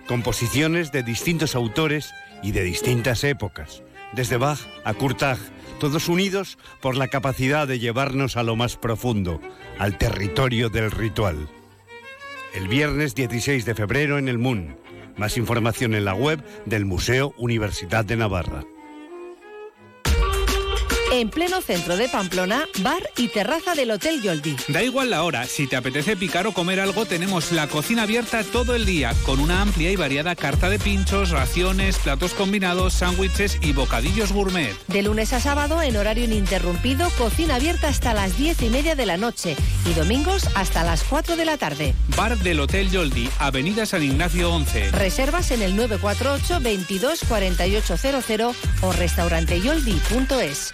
Composiciones de distintos autores y de distintas épocas, desde Bach a Kurtag, todos unidos por la capacidad de llevarnos a lo más profundo, al territorio del ritual. El viernes 16 de febrero en el MUN. Más información en la web del Museo Universidad de Navarra. En pleno centro de Pamplona, bar y terraza del Hotel Yoldi. Da igual la hora, si te apetece picar o comer algo, tenemos la cocina abierta todo el día, con una amplia y variada carta de pinchos, raciones, platos combinados, sándwiches y bocadillos gourmet. De lunes a sábado, en horario ininterrumpido, cocina abierta hasta las diez y media de la noche y domingos hasta las 4 de la tarde. Bar del Hotel Yoldi, Avenida San Ignacio 11. Reservas en el 948 22 4800 o restauranteyoldi.es.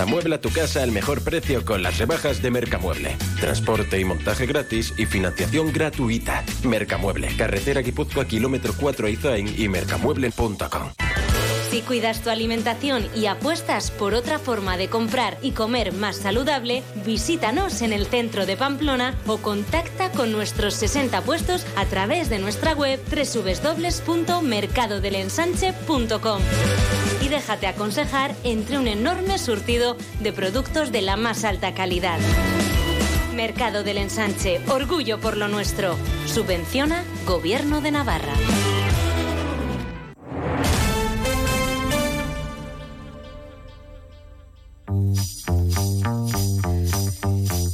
Amuebla tu casa al mejor precio con las rebajas de Mercamueble. Transporte y montaje gratis y financiación gratuita. Mercamueble, carretera Guipúzcoa, kilómetro 4 Izain y mercamueble.com. Si cuidas tu alimentación y apuestas por otra forma de comprar y comer más saludable, visítanos en el centro de Pamplona o contacta con nuestros 60 puestos a través de nuestra web www.mercadodelensanche.com y déjate aconsejar entre un enorme surtido de productos de la más alta calidad. Mercado del Ensanche, orgullo por lo nuestro. Subvenciona Gobierno de Navarra.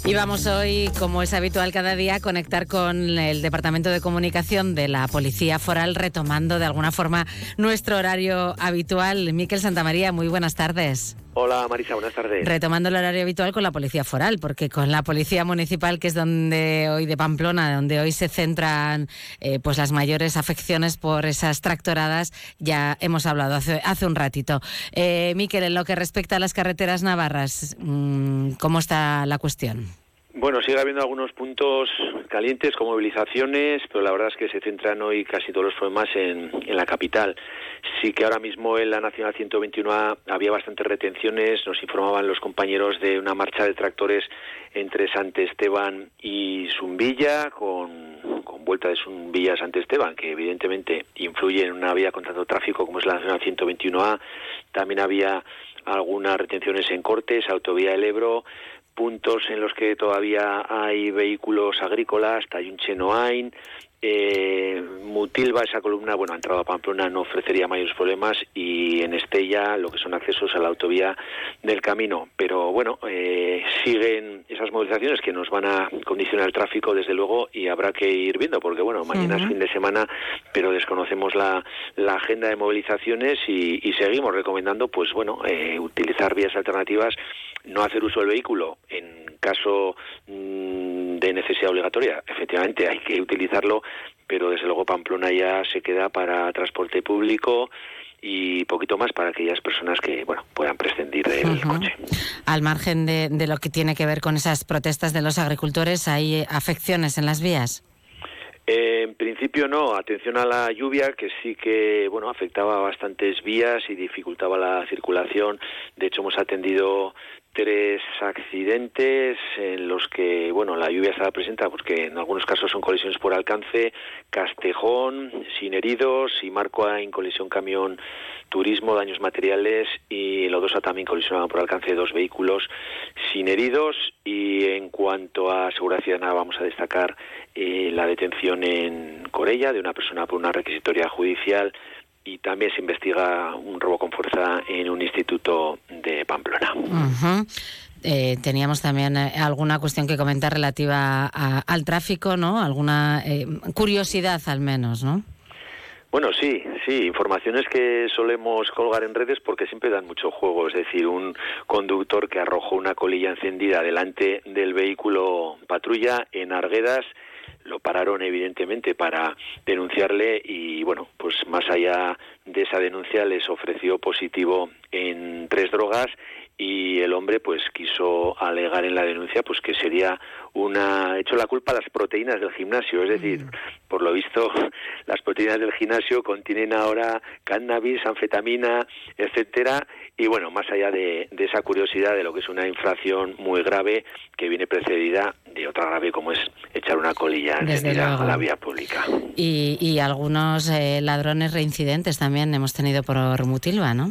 Y vamos hoy, como es habitual cada día, a conectar con el Departamento de Comunicación de la Policía Foral, retomando de alguna forma nuestro horario habitual. Miquel Santamaría, muy buenas tardes. Hola Marisa, buenas tardes. Retomando el horario habitual con la Policía Foral, porque con la Policía Municipal, que es donde hoy de Pamplona, donde hoy se centran eh, pues las mayores afecciones por esas tractoradas, ya hemos hablado hace, hace un ratito. Eh, Miquel, en lo que respecta a las carreteras navarras, mm, ¿cómo está la cuestión? Bueno, sigue habiendo algunos puntos calientes con movilizaciones, pero la verdad es que se centran hoy casi todos los problemas en, en la capital. Sí que ahora mismo en la Nacional 121A había bastantes retenciones, nos informaban los compañeros de una marcha de tractores entre Sant Esteban y Zumbilla, con, con vuelta de Zumbilla a Sant Esteban, que evidentemente influye en una vía con tanto tráfico como es la Nacional 121A. También había algunas retenciones en Cortes, Autovía del Ebro, puntos en los que todavía hay vehículos agrícolas, Tayunche-Noain, eh, Mutilva, esa columna, bueno, ha entrado a Pamplona, no ofrecería mayores problemas y en Estella lo que son accesos a la autovía del camino. Pero bueno, eh, siguen esas movilizaciones que nos van a condicionar el tráfico desde luego y habrá que ir viendo porque bueno, mañana es fin de semana, pero desconocemos la, la agenda de movilizaciones y, y seguimos recomendando pues bueno, eh, utilizar vías alternativas, no hacer uso del vehículo en caso mm, de necesidad obligatoria. Efectivamente hay que utilizarlo pero desde luego Pamplona ya se queda para transporte público y poquito más para aquellas personas que bueno puedan prescindir del coche. Al margen de, de, lo que tiene que ver con esas protestas de los agricultores, ¿hay afecciones en las vías? Eh, en principio no, atención a la lluvia que sí que bueno afectaba a bastantes vías y dificultaba la circulación. De hecho hemos atendido tres accidentes en los que bueno la lluvia estaba presente porque en algunos casos son colisiones por alcance Castejón sin heridos y Marcoa en colisión camión turismo daños materiales y Lodosa también colisionaban por alcance dos vehículos sin heridos. Y en cuanto a seguridad ciudadana vamos a destacar eh, la detención en Corella de una persona por una requisitoria judicial y también se investiga un robo con fuerza en un instituto de Pamplona. Uh -huh. eh, teníamos también eh, alguna cuestión que comentar relativa a, al tráfico, ¿no? Alguna eh, curiosidad al menos, ¿no? Bueno, sí, sí, informaciones que solemos colgar en redes porque siempre dan mucho juego. Es decir, un conductor que arrojó una colilla encendida delante del vehículo patrulla en Arguedas lo pararon evidentemente para denunciarle y bueno, pues más allá de esa denuncia les ofreció positivo en tres drogas y el hombre pues quiso alegar en la denuncia pues que sería una hecho la culpa a las proteínas del gimnasio, es decir, mm. por lo visto las proteínas del gimnasio contienen ahora cannabis, anfetamina, etcétera, y bueno, más allá de, de, esa curiosidad de lo que es una infracción muy grave que viene precedida de otra grave como es echar una colilla a la vía pública. Y, y algunos eh, ladrones reincidentes también hemos tenido por Mutilva, ¿no?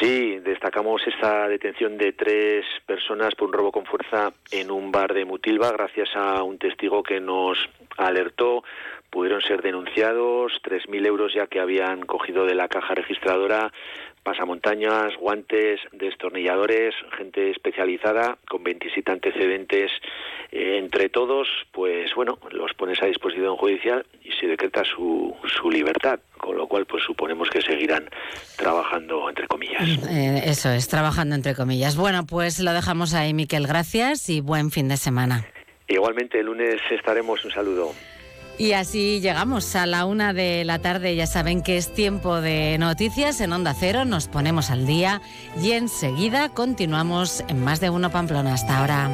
Sí, destacamos esta detención de tres personas por un robo con fuerza en un bar de Mutilva gracias a un testigo que nos alertó. Pudieron ser denunciados, 3.000 euros ya que habían cogido de la caja registradora, pasamontañas, guantes, destornilladores, gente especializada con 27 antecedentes eh, entre todos, pues bueno, los pones a disposición judicial y se decreta su, su libertad, con lo cual pues suponemos que seguirán trabajando entre comillas. Eh, eso es, trabajando entre comillas. Bueno, pues lo dejamos ahí, Miquel, gracias y buen fin de semana. Igualmente, el lunes estaremos, un saludo. Y así llegamos a la una de la tarde. Ya saben que es tiempo de noticias en Onda Cero. Nos ponemos al día y enseguida continuamos en más de uno Pamplona. Hasta ahora.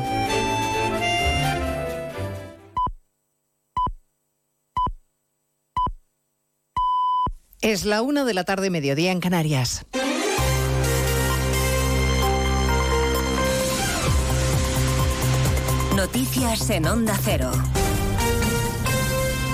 Es la una de la tarde, mediodía en Canarias. Noticias en Onda Cero.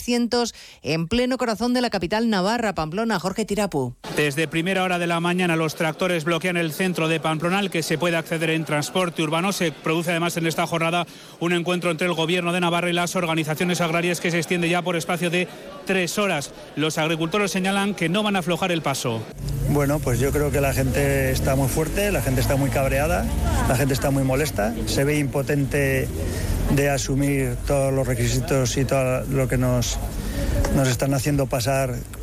300 en pleno corazón de la capital Navarra, Pamplona. Jorge Tirapu. Desde primera hora de la mañana los tractores bloquean el centro de Pamplona, al que se puede acceder en transporte urbano. Se produce además en esta jornada un encuentro entre el Gobierno de Navarra y las organizaciones agrarias que se extiende ya por espacio de tres horas. Los agricultores señalan que no van a aflojar el paso. Bueno, pues yo creo que la gente está muy fuerte, la gente está muy cabreada, la gente está muy molesta, se ve impotente de asumir todos los requisitos y todo lo que nos, nos están haciendo pasar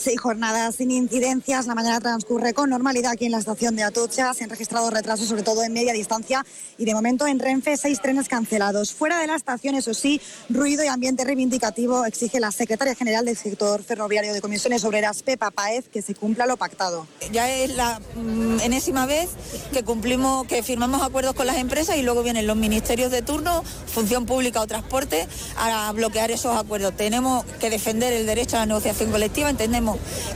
Seis jornadas sin incidencias. La mañana transcurre con normalidad aquí en la estación de Atocha. Se han registrado retrasos, sobre todo en media distancia. Y de momento en Renfe, seis trenes cancelados. Fuera de la estación, eso sí, ruido y ambiente reivindicativo exige la secretaria general del sector ferroviario de Comisiones Obreras, Pepa Paez, que se cumpla lo pactado. Ya es la mm, enésima vez que cumplimos, que firmamos acuerdos con las empresas y luego vienen los ministerios de turno, función pública o transporte, a bloquear esos acuerdos. Tenemos que defender el derecho a la negociación colectiva. Entendemos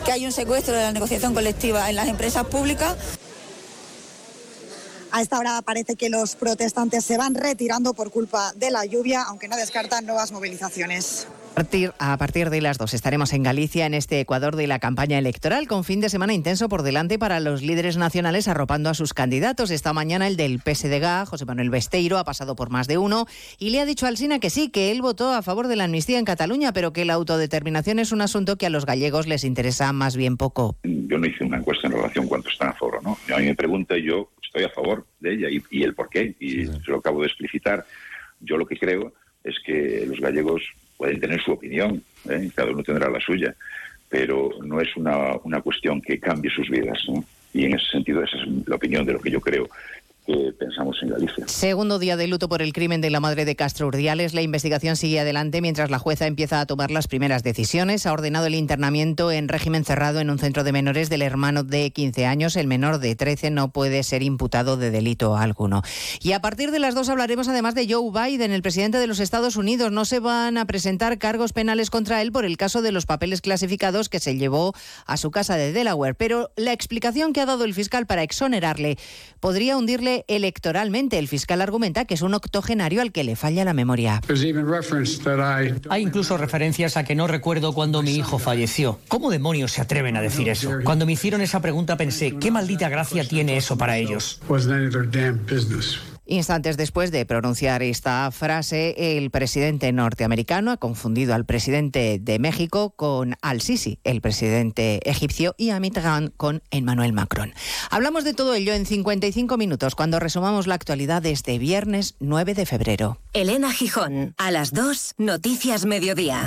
que hay un secuestro de la negociación colectiva en las empresas públicas. A esta hora parece que los protestantes se van retirando por culpa de la lluvia, aunque no descartan nuevas movilizaciones. A partir de las dos estaremos en Galicia, en este Ecuador de la campaña electoral, con fin de semana intenso por delante para los líderes nacionales arropando a sus candidatos. Esta mañana el del PSDG, José Manuel Besteiro, ha pasado por más de uno y le ha dicho al SINA que sí, que él votó a favor de la amnistía en Cataluña, pero que la autodeterminación es un asunto que a los gallegos les interesa más bien poco. Yo no hice una encuesta en relación cuánto están a favor no. A mí me pregunta y yo estoy a favor de ella y, el por qué, y se lo acabo de explicitar. Yo lo que creo es que los gallegos pueden tener su opinión, ¿eh? cada uno tendrá la suya, pero no es una, una cuestión que cambie sus vidas. Y en ese sentido, esa es la opinión de lo que yo creo que pensamos en Galicia. Segundo día de luto por el crimen de la madre de Castro Urdiales. La investigación sigue adelante mientras la jueza empieza a tomar las primeras decisiones. Ha ordenado el internamiento en régimen cerrado en un centro de menores del hermano de 15 años. El menor de 13 no puede ser imputado de delito alguno. Y a partir de las dos hablaremos además de Joe Biden, el presidente de los Estados Unidos. No se van a presentar cargos penales contra él por el caso de los papeles clasificados que se llevó a su casa de Delaware. Pero la explicación que ha dado el fiscal para exonerarle podría hundirle electoralmente. El fiscal argumenta que es un octogenario al que le falla la memoria. Hay incluso referencias a que no recuerdo cuando mi hijo falleció. ¿Cómo demonios se atreven a decir eso? Cuando me hicieron esa pregunta pensé, ¿qué maldita gracia tiene eso para ellos? Instantes después de pronunciar esta frase, el presidente norteamericano ha confundido al presidente de México con Al-Sisi, el presidente egipcio, y a Mitterrand con Emmanuel Macron. Hablamos de todo ello en 55 minutos cuando resumamos la actualidad de este viernes 9 de febrero. Elena Gijón, a las 2, Noticias Mediodía.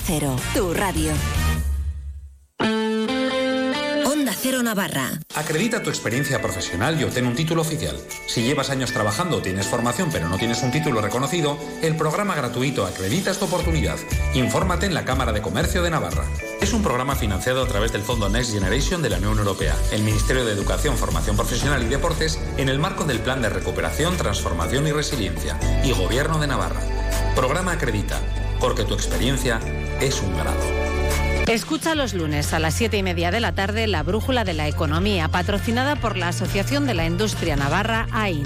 Cero, tu radio. Onda Cero Navarra. Acredita tu experiencia profesional y obtén un título oficial. Si llevas años trabajando o tienes formación pero no tienes un título reconocido, el programa gratuito Acredita tu oportunidad. Infórmate en la Cámara de Comercio de Navarra. Es un programa financiado a través del Fondo Next Generation de la Unión Europea, el Ministerio de Educación, Formación Profesional y Deportes, en el marco del Plan de Recuperación, Transformación y Resiliencia, y Gobierno de Navarra. Programa Acredita, porque tu experiencia es un grado. Escucha los lunes a las siete y media de la tarde la Brújula de la Economía, patrocinada por la Asociación de la Industria Navarra, AIN.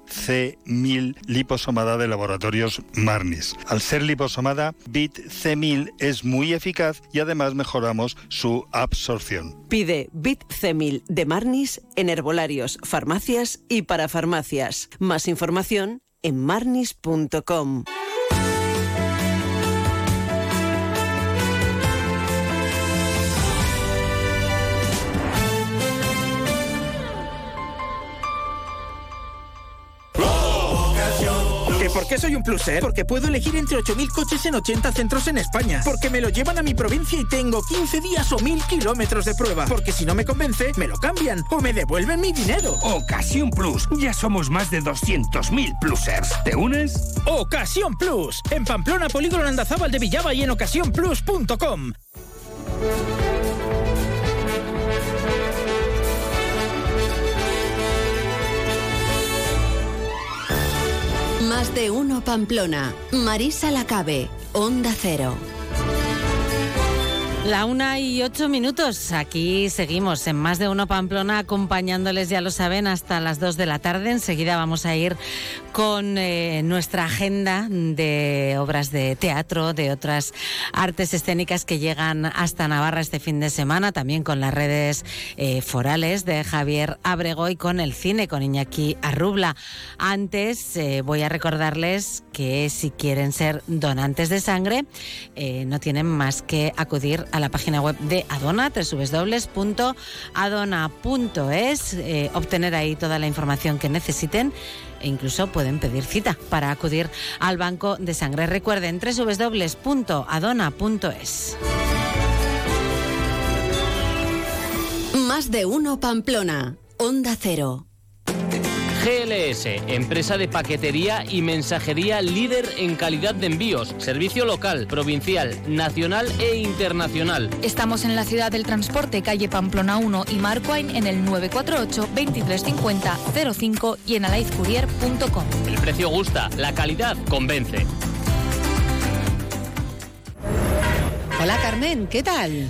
C1000 liposomada de laboratorios Marnis. Al ser liposomada, BIT C1000 es muy eficaz y además mejoramos su absorción. Pide BIT C1000 de Marnis en herbolarios, farmacias y para farmacias. Más información en marnis.com. por qué soy un pluser? Porque puedo elegir entre 8.000 coches en 80 centros en España. Porque me lo llevan a mi provincia y tengo 15 días o 1.000 kilómetros de prueba. Porque si no me convence, me lo cambian o me devuelven mi dinero. Ocasión Plus. Ya somos más de 200.000 plusers. ¿Te unes? Ocasión Plus. En Pamplona, Polígono Andazábal de Villaba y en ocasiónplus.com. Más de uno Pamplona. Marisa Lacabe. Onda Cero. La una y ocho minutos. Aquí seguimos en más de uno Pamplona acompañándoles, ya lo saben, hasta las dos de la tarde. Enseguida vamos a ir con eh, nuestra agenda de obras de teatro, de otras artes escénicas que llegan hasta Navarra este fin de semana, también con las redes eh, forales de Javier Abrego y con el cine, con Iñaki Arrubla. Antes eh, voy a recordarles que si quieren ser donantes de sangre, no tienen más que acudir a la página web de Adona, www.adona.es, obtener ahí toda la información que necesiten e incluso pueden pedir cita para acudir al banco de sangre. Recuerden www.adona.es. Más de uno Pamplona. Onda Cero. GLS, empresa de paquetería y mensajería líder en calidad de envíos, servicio local, provincial, nacional e internacional. Estamos en la ciudad del transporte, calle Pamplona 1 y Marcoain en el 948 2350 05 y en alaizcourier.com. El precio gusta, la calidad convence. Hola Carmen, ¿qué tal?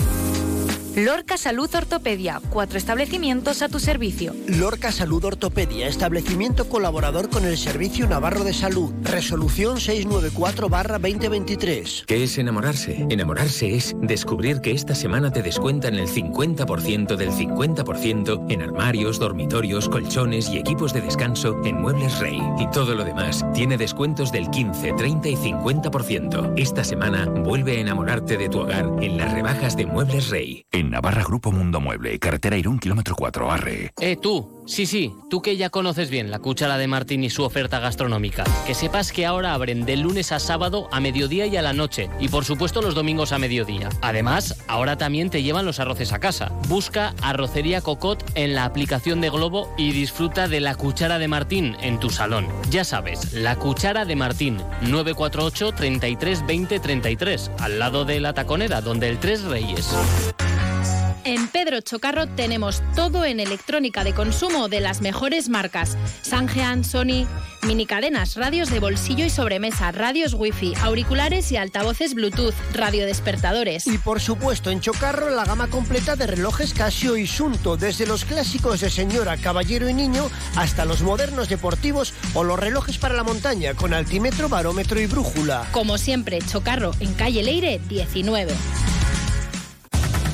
Lorca Salud Ortopedia, cuatro establecimientos a tu servicio. Lorca Salud Ortopedia, establecimiento colaborador con el Servicio Navarro de Salud. Resolución 694-2023. ¿Qué es enamorarse? Enamorarse es descubrir que esta semana te descuentan el 50% del 50% en armarios, dormitorios, colchones y equipos de descanso en Muebles Rey. Y todo lo demás tiene descuentos del 15, 30 y 50%. Esta semana vuelve a enamorarte de tu hogar en las rebajas de Muebles Rey. Navarra Grupo Mundo Mueble, carretera Irún, kilómetro 4, Arre. Eh, tú, sí, sí, tú que ya conoces bien la cuchara de Martín y su oferta gastronómica. Que sepas que ahora abren de lunes a sábado a mediodía y a la noche. Y por supuesto los domingos a mediodía. Además, ahora también te llevan los arroces a casa. Busca Arrocería Cocot en la aplicación de Globo y disfruta de la cuchara de Martín en tu salón. Ya sabes, la cuchara de Martín, 948 33 20 33, al lado de la taconera, donde el Tres Reyes. En Pedro Chocarro tenemos todo en electrónica de consumo de las mejores marcas. Sangean, Sony, minicadenas, radios de bolsillo y sobremesa, radios wifi, auriculares y altavoces Bluetooth, radiodespertadores. Y por supuesto en Chocarro la gama completa de relojes Casio y Sunto, desde los clásicos de señora, caballero y niño hasta los modernos deportivos o los relojes para la montaña con altímetro, barómetro y brújula. Como siempre, Chocarro en calle Leire 19.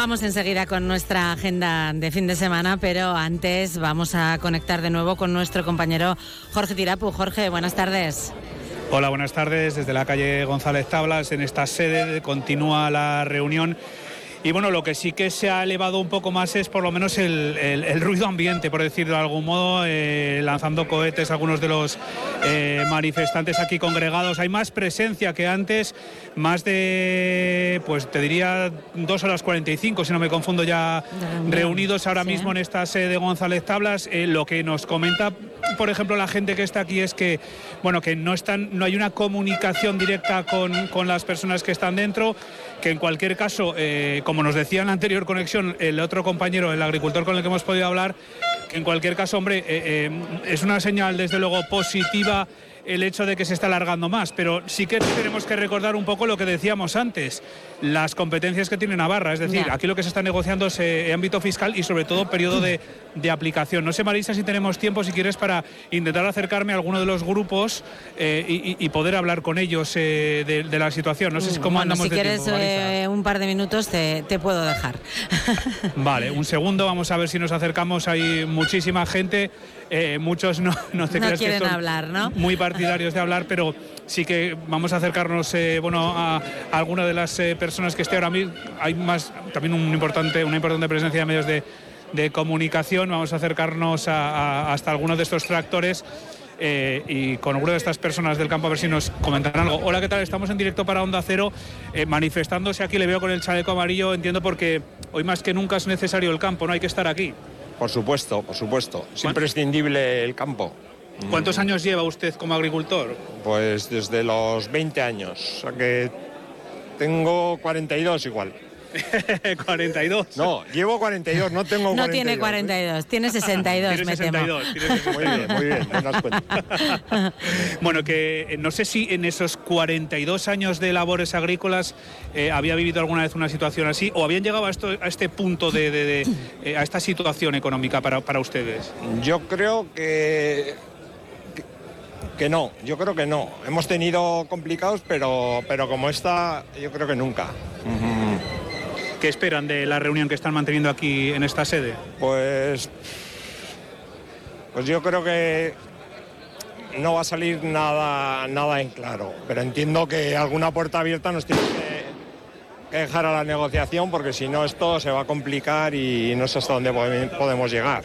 Vamos enseguida con nuestra agenda de fin de semana, pero antes vamos a conectar de nuevo con nuestro compañero Jorge Tirapu. Jorge, buenas tardes. Hola, buenas tardes. Desde la calle González Tablas, en esta sede, continúa la reunión. Y bueno, lo que sí que se ha elevado un poco más es por lo menos el, el- el ruido ambiente, por decirlo de algún modo, eh, lanzando cohetes algunos de los eh, manifestantes aquí congregados. Hay más presencia que antes, más de, pues te diría, dos horas 45, si no me confundo ya, reunidos ahora mismo en esta sede de González Tablas. Eh, lo que nos comenta, por ejemplo, la gente que está aquí es que, bueno, que no, están, no hay una comunicación directa con, con las personas que están dentro que en cualquier caso, eh, como nos decía en la anterior conexión el otro compañero, el agricultor con el que hemos podido hablar, que en cualquier caso, hombre, eh, eh, es una señal desde luego positiva el hecho de que se está alargando más, pero sí que tenemos que recordar un poco lo que decíamos antes, las competencias que tiene Navarra, es decir, aquí lo que se está negociando es eh, ámbito fiscal y sobre todo periodo de, de aplicación. No sé, Marisa, si tenemos tiempo, si quieres, para intentar acercarme a alguno de los grupos eh, y, poder hablar con ellos eh, de, de la situación. No sé si cómo bueno, andamos si de quieres tiempo, un par de minutos te, te puedo dejar. Vale, un segundo, vamos a ver si nos acercamos. Hay muchísima gente, eh, muchos no, no te No creas que son hablar, ¿no? Muy partidarios de hablar, pero sí que vamos a acercarnos eh, bueno, a, a alguna de las eh, personas que esté ahora mismo. Hay más, también un importante, una importante presencia de medios de, de comunicación. Vamos a acercarnos a- a- hasta algunos de estos tractores. eh, y con alguna de estas personas del campo a ver si nos comentan algo. Hola, ¿qué tal? Estamos en directo para Onda Cero, eh, manifestándose aquí, le veo con el chaleco amarillo, entiendo porque hoy más que nunca es necesario el campo, no hay que estar aquí. Por supuesto, por supuesto. Es imprescindible el campo. ¿Cuántos años lleva usted como agricultor? Pues desde los 20 años. O sea que tengo 42 igual. 42. No, llevo 42, no tengo 42. No tiene 42, tiene 62, Tiene me 62, temo. tiene 62. Muy bien, muy bien, me das cuenta. Bueno, que eh, no sé si en esos 42 años de labores agrícolas eh, había vivido alguna vez una situación así o habían llegado a, esto, a este punto de, de- de, eh, a esta situación económica para, para ustedes. Yo creo que, que que no, yo creo que no. Hemos tenido complicados, pero, pero como esta, yo creo que nunca. ¿Qué esperan de la reunión que están manteniendo aquí en esta sede? Pues, pues yo creo que no va a salir nada, nada en claro, pero entiendo que alguna puerta abierta nos tiene que, dejar a la negociación porque si no esto se va a complicar y no sé hasta dónde pode- podemos llegar.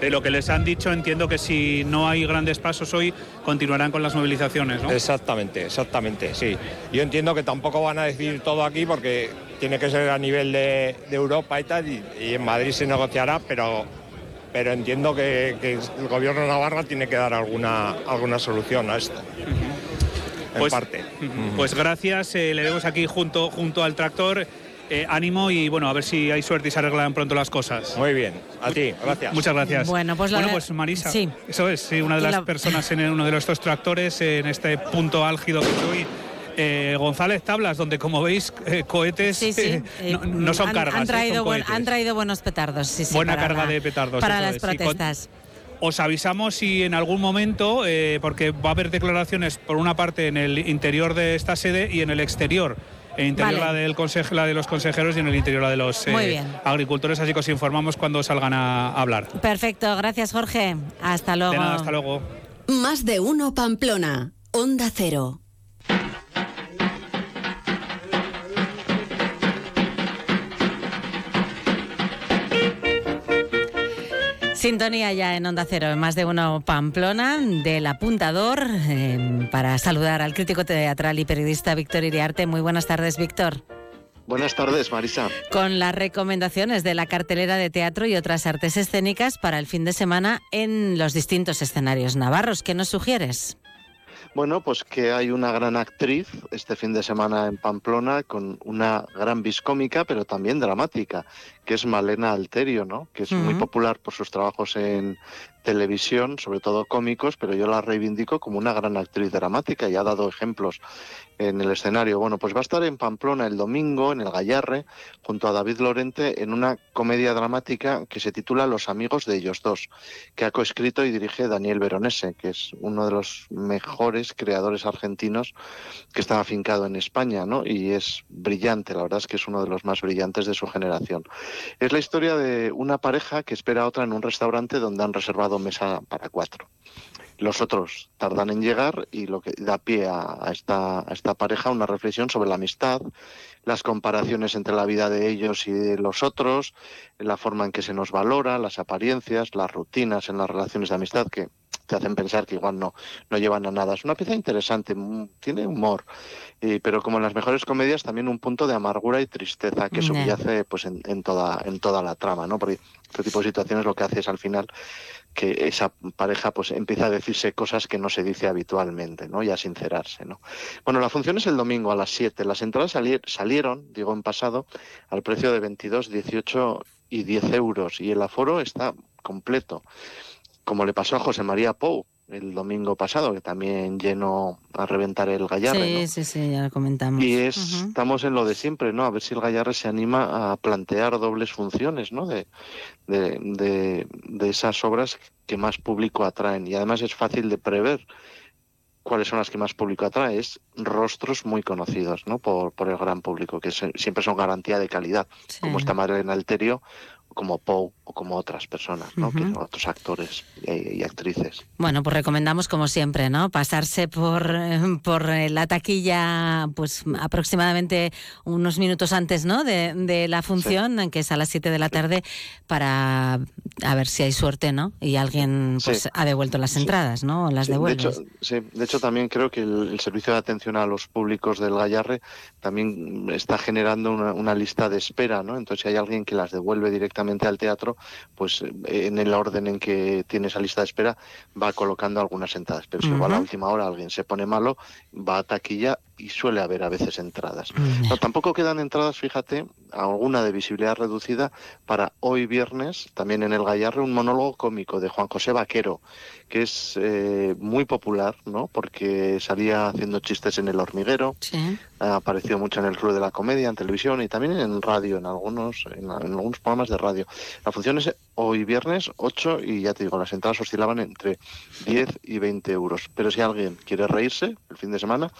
De lo que les han dicho, entiendo que si no hay grandes pasos hoy, continuarán con las movilizaciones, ¿no? Exactamente, exactamente, sí. Yo entiendo que tampoco van a decidir todo aquí porque tiene que ser a nivel de, de Europa y tal, y, y en Madrid se negociará, pero, pero entiendo que, que el gobierno de Navarra tiene que dar alguna, alguna solución a esto. En Pues- parte. Pues gracias, eh, le vemos aquí junto, junto al tractor. Eh, ánimo y bueno, a ver si hay suerte y se arreglan pronto las cosas. Muy bien, a ti, gracias. Muchas gracias. Bueno, pues la- Bueno, pues Marisa, sí. eso es, sí, una de las La- personas en uno de nuestros tractores, en este punto álgido que estoy. Eh, González Tablas, donde como veis, eh, cohetes Sí, sí. eh, no, no son han, cargas. Han eh, traído, son buen- cohetes. han traído buenos petardos, sí, sí. Buena carga la- de petardos. Para las con- protestas. Os avisamos si en algún momento, eh, porque va a haber declaraciones por una parte en el interior de esta sede y en el exterior. En el interior Vale. la, del la de los consejeros y en el interior la de los eh, agricultores, así que os informamos cuando salgan a, a hablar. Perfecto, gracias Jorge. Hasta luego. De nada, hasta luego. Más de uno Pamplona. Onda Cero. Sintonía ya en Onda Cero, en más de uno Pamplona, del apuntador, eh, para saludar al crítico teatral y periodista Víctor Iriarte. Muy buenas tardes, Víctor. Buenas tardes, Marisa. Con las recomendaciones de la cartelera de teatro y otras artes escénicas para el fin de semana en los distintos escenarios navarros. ¿Qué nos sugieres? Bueno, pues que hay una gran actriz este fin de semana en Pamplona con una gran viscómica, pero también dramática, que es Malena Alterio, ¿no? Que es muy popular por sus trabajos en televisión, sobre todo cómicos, pero yo la reivindico como una gran actriz dramática y ha dado ejemplos en el escenario. Bueno, pues va a estar en Pamplona el domingo, en el Gallarre, junto a David Lorente, en una comedia dramática que se titula Los amigos de ellos dos, que ha coescrito y dirige Daniel Veronese, que es uno de los mejores creadores argentinos que está afincado en España, ¿no? Y es brillante, la verdad es que es uno de los más brillantes de su generación. Es la historia de una pareja que espera a otra en un restaurante donde han reservado mesa para cuatro. Los otros tardan en llegar y lo que da pie a, a esta, a esta pareja una reflexión sobre la amistad, las comparaciones entre la vida de ellos y de los otros, la forma en que se nos valora, las apariencias, las rutinas en las relaciones de amistad que te hacen pensar que igual no, no llevan a nada. Es una pieza interesante, mm, tiene humor, eh, pero como en las mejores comedias también un punto de amargura y tristeza que Ya. subyace pues en, en toda en toda la trama, ¿no? Porque este tipo de situaciones lo que hace es al final que esa pareja pues empieza a decirse cosas que no se dice habitualmente, ¿no? Y a sincerarse, ¿no? Bueno, la función es el domingo a las 7. Las entradas sali- salieron, digo en pasado, al precio de 22, 18 y 10 euros y el aforo está completo, como le pasó a José María Pou el domingo pasado, que también llenó a reventar el Gallarre, sí, ¿no? sí, sí, ya lo comentamos. Y es, estamos en lo de siempre, ¿no? A ver si el Gallarre se anima a plantear dobles funciones, ¿no? De, de, de, de esas obras que más público atraen. Y además es fácil de prever cuáles son las que más público atrae. Es rostros muy conocidos, ¿no? Por, por el gran público, que se- siempre son garantía de calidad, como esta Madeleine Alterio, o como Poe, o como otras personas, ¿no? Otros actores y, y actrices. Bueno, pues recomendamos como siempre, ¿no? Pasarse por, eh, por eh, la taquilla, pues aproximadamente unos minutos antes, ¿no? De, de la función, que es a las 7 de la tarde, para a ver si hay suerte, ¿no? Y alguien pues Sí. ha devuelto las entradas, ¿no? O las Sí, de devuelve. hecho, sí, de hecho, también creo que el, el servicio de atención a los públicos del Gallarre también está generando una, una lista de espera, ¿no? Entonces, si hay alguien que las devuelve directamente al teatro, pues eh, en el orden en que tiene esa lista de espera va colocando algunas entradas. Pero si igual a Ujú. última hora alguien se pone malo, va a taquilla y suele haber a veces entradas. No, tampoco quedan entradas, fíjate, alguna de visibilidad reducida para hoy viernes, también en el Gallarre, un monólogo cómico de Juan José Vaquero, que es eh, muy popular, ¿no? Porque salía haciendo chistes en El Hormiguero, ha aparecido mucho en el Club de la Comedia, en televisión y también en radio, en algunos, en, algunos programas de radio. La función es hoy viernes 8 y ya te digo, las entradas oscilaban entre 10 y 20 euros. Pero si alguien quiere reírse el fin de semana,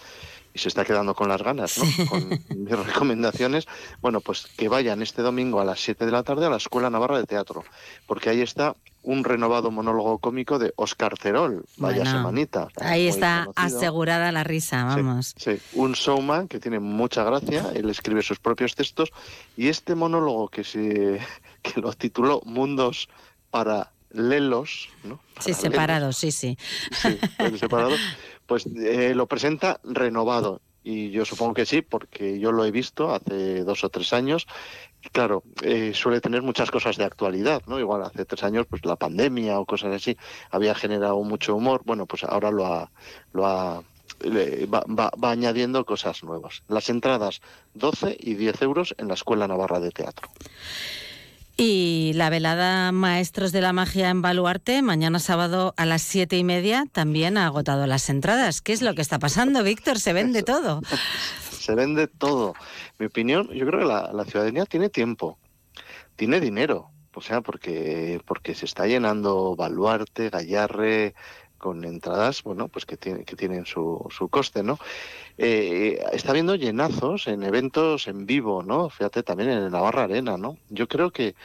y se está quedando con las ganas, ¿no? Con mis recomendaciones, bueno, pues que vayan este domingo a las 7 de la tarde a la Escuela Navarra de Teatro, porque ahí está un renovado monólogo cómico de Oscar Cerol, vaya semanita. Ahí está asegurada la risa, vamos. Sí, un showman que tiene mucha gracia, él escribe sus propios textos y este monólogo que se que lo tituló Mundos para Lelos, ¿no? sí, separados, sí, sí. Sí, separados pues eh, lo presenta renovado. Y yo supongo que sí, porque yo lo he visto hace dos o tres años. Claro, eh, suele tener muchas cosas de actualidad, ¿no? Igual hace tres años, pues la pandemia o cosas así había generado mucho humor. Bueno, pues ahora lo ha, lo ha va, va, añadiendo cosas nuevas. Las entradas 12 y 10 euros en la Escuela Navarra de Teatro. Y la velada Maestros de la Magia en Baluarte, mañana sábado a las siete y media, también ha agotado las entradas. ¿Qué es lo que está pasando, Víctor? Se vende todo. Se vende todo. Mi opinión, yo creo que la, ciudadanía tiene tiempo, tiene dinero. O sea, porque, porque se está llenando Baluarte, Gallarre, con entradas, bueno, pues que, tiene, que tienen su, su coste, ¿no? Eh, está habiendo llenazos en eventos en vivo, ¿no? Fíjate, también en Navarra Arena, ¿no? Yo creo que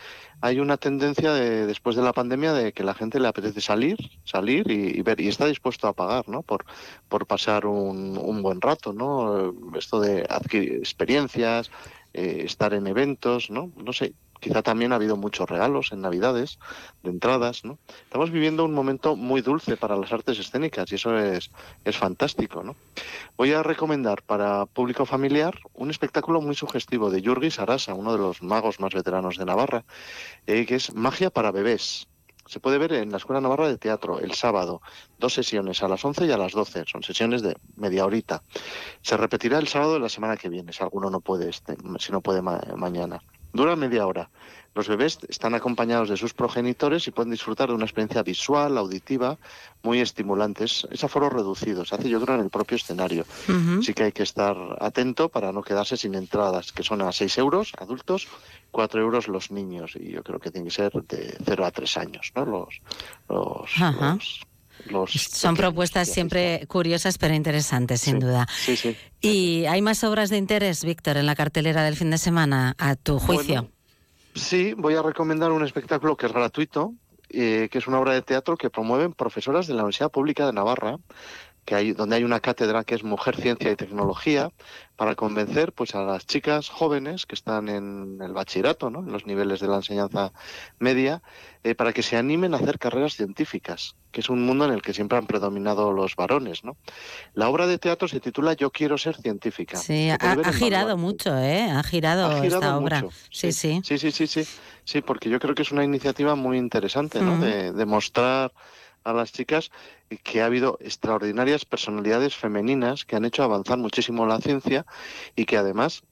hay una tendencia de, después de la pandemia de que la gente le apetece salir, salir y, ver, y está dispuesto a pagar, ¿no? Por, por pasar un, un buen rato, ¿no? Esto de adquirir experiencias, eh, estar en eventos, ¿no? No sé, Quizá también ha habido muchos regalos en Navidades, de entradas, ¿no? Estamos viviendo un momento muy dulce para las artes escénicas y eso es, es fantástico, ¿no? Voy a recomendar para público familiar un espectáculo muy sugestivo de Jurgi Sarasa, uno de los magos más veteranos de Navarra, eh, que es Magia para bebés. Se puede ver en la Escuela Navarra de Teatro el sábado, dos sesiones, a las 11 y a las 12. Son sesiones de media horita. Se repetirá el sábado de la semana que viene, si alguno no puede, este, si no puede mañana. Dura media hora. Los bebés están acompañados de sus progenitores y pueden disfrutar de una experiencia visual, auditiva, muy estimulante. Es, aforo reducido, se hace yo creo en el propio escenario. Sí que hay que estar atento para no quedarse sin entradas, que son a 6 euros adultos, 4 euros los niños. Y yo creo que tiene que ser de 0 a 3 años, ¿no? Los, los, Son propuestas siempre curiosas pero interesantes, sin duda. Sí, sí. ¿Y hay más obras de interés, Víctor, en la cartelera del fin de semana, a tu juicio? sí, voy a recomendar un espectáculo que es gratuito, eh, que es una obra de teatro que promueven profesoras de la Universidad Pública de Navarra, que hay, donde hay una cátedra que es Mujer, Ciencia y Tecnología, para convencer pues a las chicas jóvenes que están en el bachillerato, ¿no? en los niveles de la enseñanza media, eh, para que se animen a hacer carreras científicas, que es un mundo en el que siempre han predominado los varones. ¿no? La obra de teatro se titula Yo quiero ser científica. Sí, ha, girado mucho, ¿eh? Ha girado, esta obra. Sí sí. sí, sí. Sí, sí, sí, porque yo creo que es una iniciativa muy interesante, ¿no? De, de mostrar a las chicas que ha habido extraordinarias personalidades femeninas que han hecho avanzar muchísimo la ciencia y que además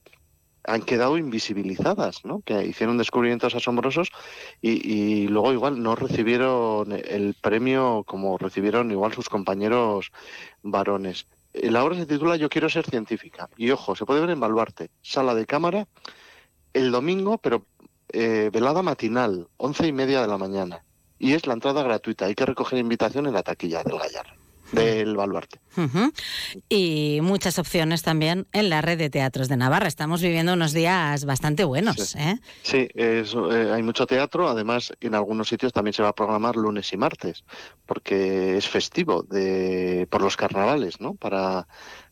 han quedado invisibilizadas, ¿no? que hicieron descubrimientos asombrosos y, luego igual no recibieron el premio como recibieron igual sus compañeros varones. La obra se titula Yo quiero ser científica y ojo, se puede ver en Baluarte, sala de cámara, el domingo, pero eh, velada matinal, once y media de la mañana y es la entrada gratuita. Hay que recoger invitación en la taquilla del Gallar del Baluarte. Y muchas opciones también en la red de teatros de Navarra. Estamos viviendo unos días bastante buenos. Sí, ¿eh? sí eh, hay mucho teatro. Además, en algunos sitios también se va a programar lunes y martes, porque es festivo de, por los carnavales, ¿no? Para,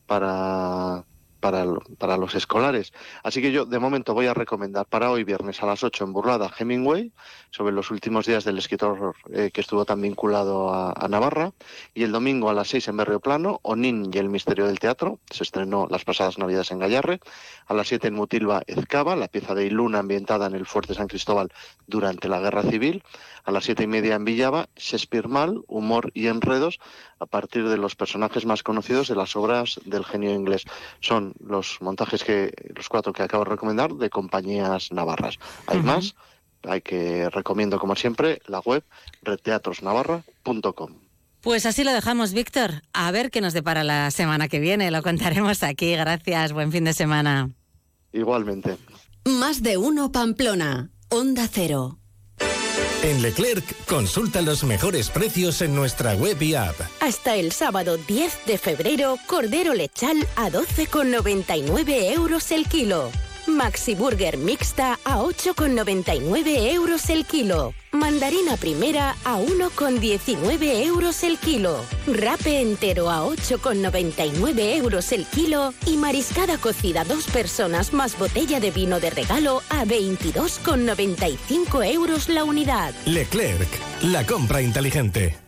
para para, para los escolares. Así que yo de momento voy a recomendar para hoy viernes a las 8 en Burlada Hemingway, sobre los últimos días del escritor eh, que estuvo tan vinculado a, Navarra, y el domingo a las 6 en Berrio Plano, Onin y el misterio del teatro, se estrenó las pasadas navidades en Gallarre, a las 7 en Mutilva Ezcaba, la pieza de Iluna ambientada en el fuerte San Cristóbal durante la Guerra Civil, a las siete y media en Villava, Shakespeare Mal, Humor y Enredos, a partir de los personajes más conocidos de las obras del genio inglés. Son los montajes que, los cuatro que acabo de recomendar, de compañías navarras. Hay uh -huh. más, hay que recomiendo como siempre la web redteatrosnavarra.com. Pues así lo dejamos, Víctor. A ver qué nos depara la semana que viene. Lo contaremos aquí. Gracias. Buen fin de semana. Igualmente. Más de uno Pamplona. Onda Cero. En Leclerc, consulta los mejores precios en nuestra web y app. Hasta el sábado 10 de febrero, Cordero Lechal a 12,99 euros el kilo. Maxi Burger mixta a 8,99 euros el kilo. Mandarina primera a 1,19 euros el kilo. Rape entero a 8,99 euros el kilo. Y mariscada cocida dos personas más botella de vino de regalo a 22,95 euros la unidad. Leclerc, la compra inteligente.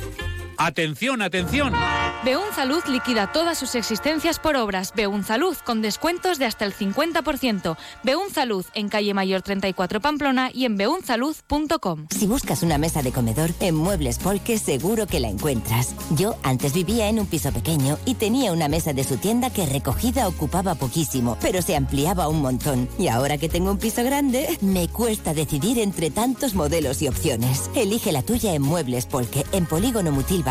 Atención, atención. Beunzalud liquida todas sus existencias por obras. Beunzalud con descuentos de hasta el 50%. Beunzalud en calle Mayor 34 Pamplona y en beunzalud.com. Si buscas una mesa de comedor en Muebles Polque seguro que la encuentras. Yo antes vivía en un piso pequeño y tenía una mesa de su tienda que recogida ocupaba poquísimo, pero se ampliaba un montón. Y ahora que tengo un piso grande, me cuesta decidir entre tantos modelos y opciones. Elige la tuya en Muebles Polque en Polígono Mutilva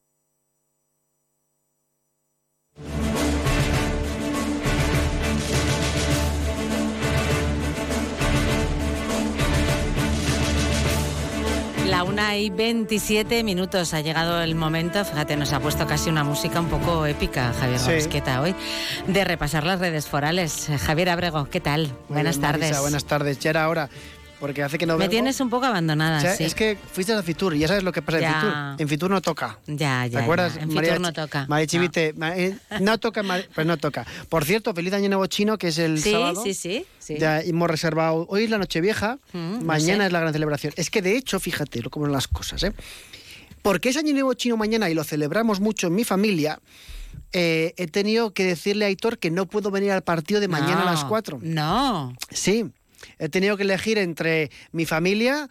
La una y 27 minutos ha llegado el momento, fíjate, nos ha puesto casi una música un poco épica, Javier Sí. Hoy, de repasar las redes forales. Javier Abrego, ¿qué tal? Muy Buenas bien, Marisa, tardes. buenas tardes. Ya era hora, porque hace que no Me vengo. tienes un poco abandonada, O sea, sí. Es que fuiste a Fitur y ya sabes lo que pasa en Ya. Fitur. En Fitur no toca. Ya, ya, ¿Te acuerdas? ya. En María Fitur no toca. María Chivite, ma- eh, no toca, pues no toca. Por cierto, feliz año nuevo chino, que es el Sí, sábado. sí, sí, sí. Ya hemos reservado. Hoy es la Nochevieja, Mm, mañana sé. es la gran celebración. Es que de hecho, fíjate cómo son las cosas, ¿eh? Porque es año nuevo chino mañana y lo celebramos mucho en mi familia. eh, he tenido que decirle a Aitor que no puedo venir al partido de mañana a las No, 4. No. Sí, he tenido que elegir entre mi familia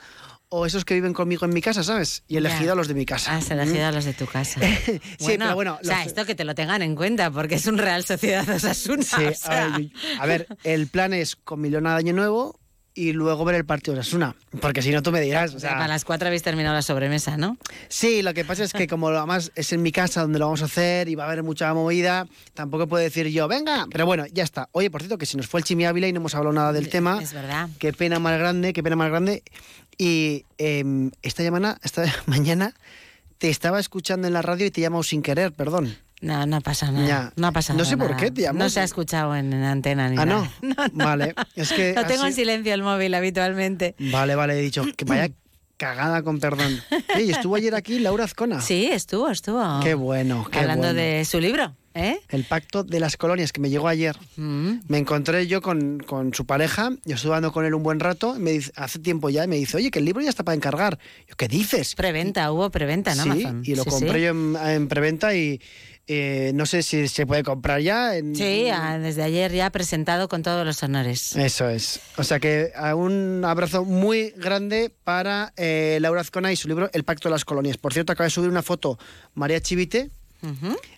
o esos que viven conmigo en mi casa, ¿sabes? Y he elegido Ya. a los de mi casa. Has elegido a los de tu casa. sí, pero bueno. O sea, los- esto que te lo tengan en cuenta, porque es un Real Sociedad Osasuna. Sí, o sea. a, ver, a ver, el plan es con Milona de Año Nuevo y luego ver el partido de Osasuna. Porque si no, tú me dirás. O sea, para las cuatro habéis terminado la sobremesa, ¿no? Sí, lo que pasa es que como además es en mi casa donde lo vamos a hacer y va a haber mucha movida, tampoco puedo decir yo, venga, pero bueno, ya está. Oye, por cierto, que si nos fue el Chimi Ávila y no hemos hablado nada del tema. Es verdad. Qué pena más grande, qué pena más grande. Y em, esta, mañana, esta mañana te estaba escuchando en la radio y te he llamado sin querer, perdón. No, no pasa nada. Ya. No pasa No sé por qué llamo. No se ha escuchado en, en antena ni Ah, nada. no. Vale. Es que Lo tengo en silencio el móvil habitualmente. Vale, vale, he dicho que vaya cagada con perdón. Oye, ¿y estuvo ayer aquí Laura Azcona. Sí, estuvo, estuvo. Qué bueno, qué Hablando bueno. de su libro. ¿Eh? El pacto de las colonias que me llegó ayer. Mm. Me encontré yo con, con su pareja, yo estuve hablando con él un buen rato, y me dice, hace tiempo ya, y me dice, oye, que el libro ya está para encargar. Yo, ¿qué dices? Preventa, hubo preventa en sí, Amazon. y lo Sí, compré sí. yo en, en preventa y eh, no sé si se puede comprar ya. En, Sí, ah, desde ayer ya presentado con todos los honores. Eso es. O sea que un abrazo muy grande para eh, Laura Azcona y su libro El Pacto de las Colonias. Por cierto, acaba de subir una foto María Chivite,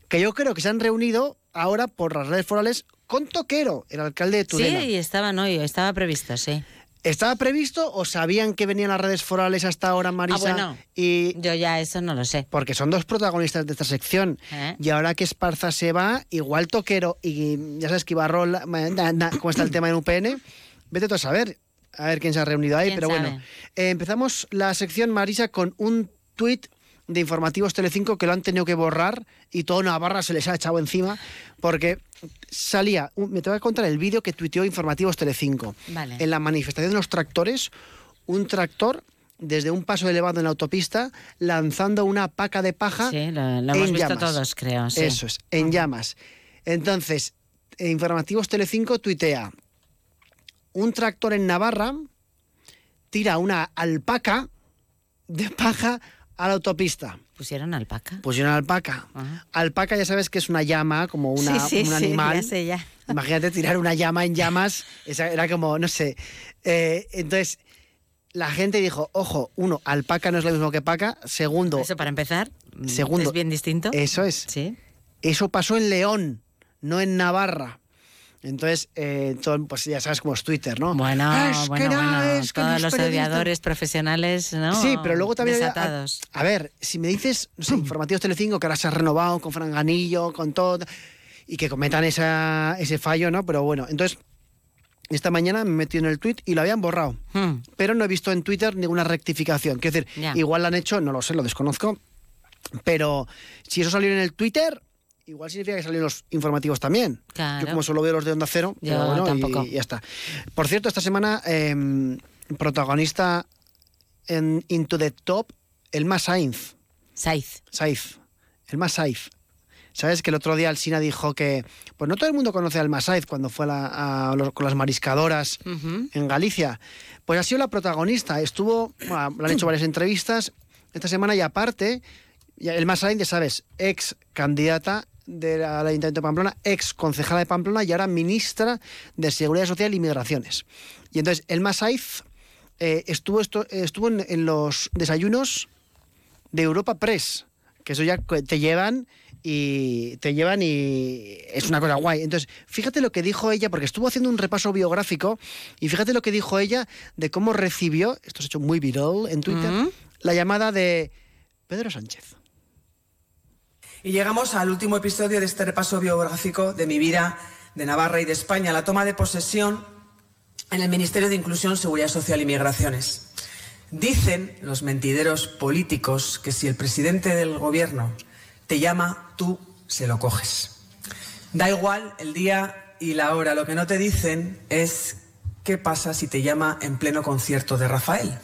que yo creo que se han reunido ahora por las redes forales con Toquero, el alcalde de Sí, Tudela. y estaban hoy, estaba previsto, sí. ¿Estaba previsto o sabían que venían las redes forales hasta ahora, Marisa? Ah, bueno. Y Yo ya eso no lo sé. porque son dos protagonistas de esta sección. ¿Eh? Y ahora que Esparza se va, igual Toquero y ya sabes que na- cómo está el tema en UPN, vete tú a saber, a ver quién se ha reunido ahí. ¿Quién Pero bueno, eh, empezamos la sección, Marisa, con un tuit de Informativos Telecinco que lo han tenido que borrar y toda Navarra se les ha echado encima porque salía, me te voy a contar el vídeo que tuiteó Informativos Telecinco. Vale. En la manifestación de los tractores, un tractor desde un paso elevado en la autopista lanzando una paca de paja Sí, lo, lo hemos en visto llamas. todos, creo. sí. Eso es, en llamas. Entonces, eh, Informativos Telecinco tuitea, un tractor en Navarra tira una alpaca de paja a la autopista. Pusieron alpaca. Pusieron alpaca. Ajá. Alpaca ya sabes que es una llama, como una, sí, sí, un sí, animal. ya sé, ya. Imagínate tirar una llama en llamas, esa era como, no sé. Eh, entonces, la gente dijo, ojo, uno, alpaca no es lo mismo que paca. Segundo, Eso para empezar. Segundo, Es bien distinto. eso es. Sí. Eso pasó en León, no en Navarra. Entonces, eh, todo- pues ya sabes cómo es Twitter, ¿no? Bueno, Ah, es bueno, que bueno. es que Todos los odiadores profesionales, ¿no? Sí, pero luego también... había- Desatados. A, a ver, si me dices, no sé, Informativos Telecinco, que ahora se ha renovado con Franganillo, con todo, y que cometan esa, ese fallo, ¿no? Pero bueno, entonces, esta mañana me metí en el tweet y lo habían borrado. Hmm. Pero no he visto en Twitter ninguna rectificación. Quiero decir, igual lo han hecho, no lo sé, lo desconozco. Pero si eso salió en el Twitter, igual significa que salieron los informativos también. Claro. Yo como solo veo los de Onda Cero, Yo pero bueno, tampoco. Y, ya está. Por cierto, esta semana, eh, protagonista en Into the Top, el más Sainz. Sainz. Sainz. El más Sainz. ¿Sabes que el otro día Alsina dijo que, pues no todo el mundo conoce al Masaiz cuando fue a la- a los- con las mariscadoras en Galicia? Pues ha sido la protagonista. Estuvo, bueno, le han hecho varias entrevistas esta semana y aparte, el Masaiz, ya sabes, ex candidata del Ayuntamiento de Pamplona, ex concejala de Pamplona y ahora ministra de Seguridad Social y Migraciones. Y entonces el Masaiz eh, estuvo, estuvo en, en los desayunos de Europa Press, que eso ya te llevan y te llevan y es una cosa guay. Entonces, fíjate lo que dijo ella, porque estuvo haciendo un repaso biográfico y fíjate lo que dijo ella de cómo recibió, esto se ha hecho muy viral en Twitter, Ujú. la llamada de Pedro Sánchez. Y llegamos al último episodio de este repaso biográfico de mi vida de Navarra y de España, la toma de posesión en el Ministerio de Inclusión, Seguridad Social y Migraciones. Dicen los mentideros políticos que si el presidente del gobierno te llama, tú se lo coges. Da igual el día y la hora, lo que no te dicen es qué pasa si te llama en pleno concierto de Rafael.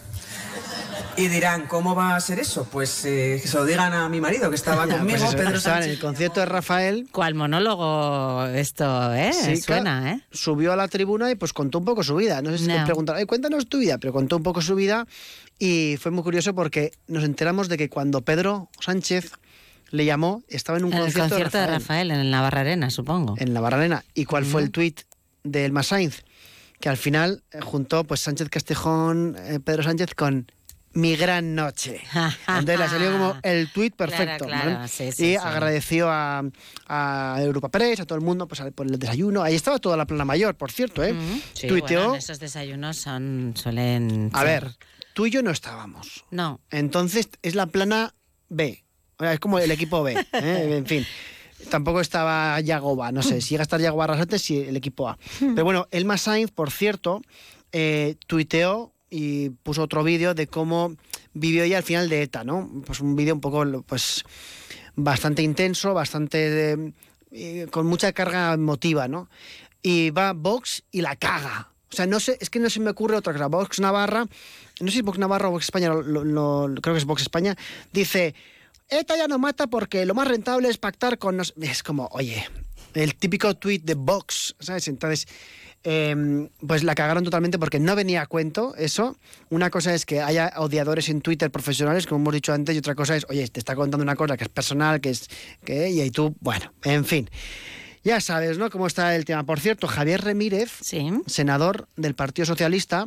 Y dirán, ¿cómo va a ser eso? Pues eh, que se lo digan a mi marido que estaba Ya, conmigo, pues eso, Pedro estaba en el concierto de Rafael. ¿Cuál monólogo esto, eh? Sí, Suena, claro, ¿eh? Subió a la tribuna y pues contó un poco su vida. No sé si No. te preguntaron, "Oye, cuéntanos tu vida, pero contó un poco su vida y fue muy curioso porque nos enteramos de que cuando Pedro Sánchez le llamó, estaba en un En el concierto, de Rafael, en el Navarra Arena, supongo. en la Barrarena. ¿Y cuál fue el tuit del Masainz? Que al final eh, juntó pues Sánchez Castejón, eh, Pedro Sánchez con mi gran noche. Entonces le salió como el tuit perfecto. Claro, ¿no? claro, sí, sí, y sí. agradeció a, a Europa Press, a todo el mundo pues, por el desayuno. Ahí estaba toda la plana mayor, por cierto. ¿eh? Sí, Tuiteó. bueno, esos desayunos son, suelen... a ver, tú y yo no estábamos. No. Entonces es la plana B. O sea, es como el equipo B. ¿eh? En fin. Tampoco estaba Yagoba, no sé, si llega a estar Yagoba Arrasate, sí, el equipo A. Pero bueno, Elma Sainz, por cierto, eh, tuiteó y puso otro vídeo de cómo vivió ella al final de ETA, ¿no? Pues un vídeo un poco, pues, bastante intenso, bastante... eh, eh, con mucha carga emotiva, ¿no? Y va Vox y la caga. O sea, no sé, es que no se me ocurre otra cosa. Vox Navarra, no sé si Vox Navarra o Vox España, creo que es Vox España, dice, ETA ya no mata porque lo más rentable es pactar con... Nos... Es como, oye, el típico tweet de Vox, ¿sabes? Entonces, eh, pues la cagaron totalmente porque no venía a cuento eso. Una cosa es que haya odiadores en Twitter profesionales, como hemos dicho antes, y otra cosa es, oye, te está contando una cosa que es personal, que es... que Y tú, bueno, en fin. Ya sabes, ¿no? Cómo está el tema. Por cierto, Javier Remírez, senador del Partido Socialista,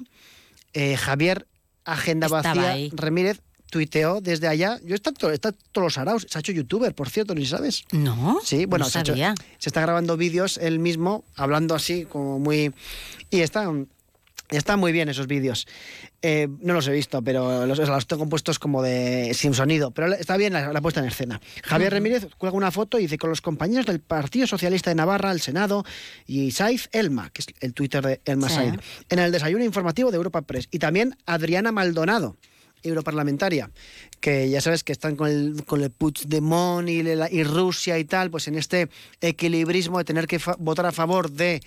eh, Javier Agenda Estaba Vacía ahí. Remírez tuiteó desde allá. Yo está, está todos los araos. Se ha hecho youtuber, por cierto, ni sabes. No. Sí, bueno, no se, hecho- está grabando vídeos él mismo, hablando así, como muy. Y está. Están muy bien esos vídeos. Eh, no los he visto, pero los, los tengo puestos como de sin sonido. Pero está bien la, la puesta en escena. Javier. Ramírez cuelga una foto y dice con los compañeros del Partido Socialista de Navarra, el Senado y Saiz Elma, que es el Twitter de Elma Sí. Said, en el desayuno informativo de Europa Press. Y también Adriana Maldonado, europarlamentaria, que ya sabes que están con el, con el Puigdemont y, Rusia y tal, pues en este equilibrismo de tener que votar a favor de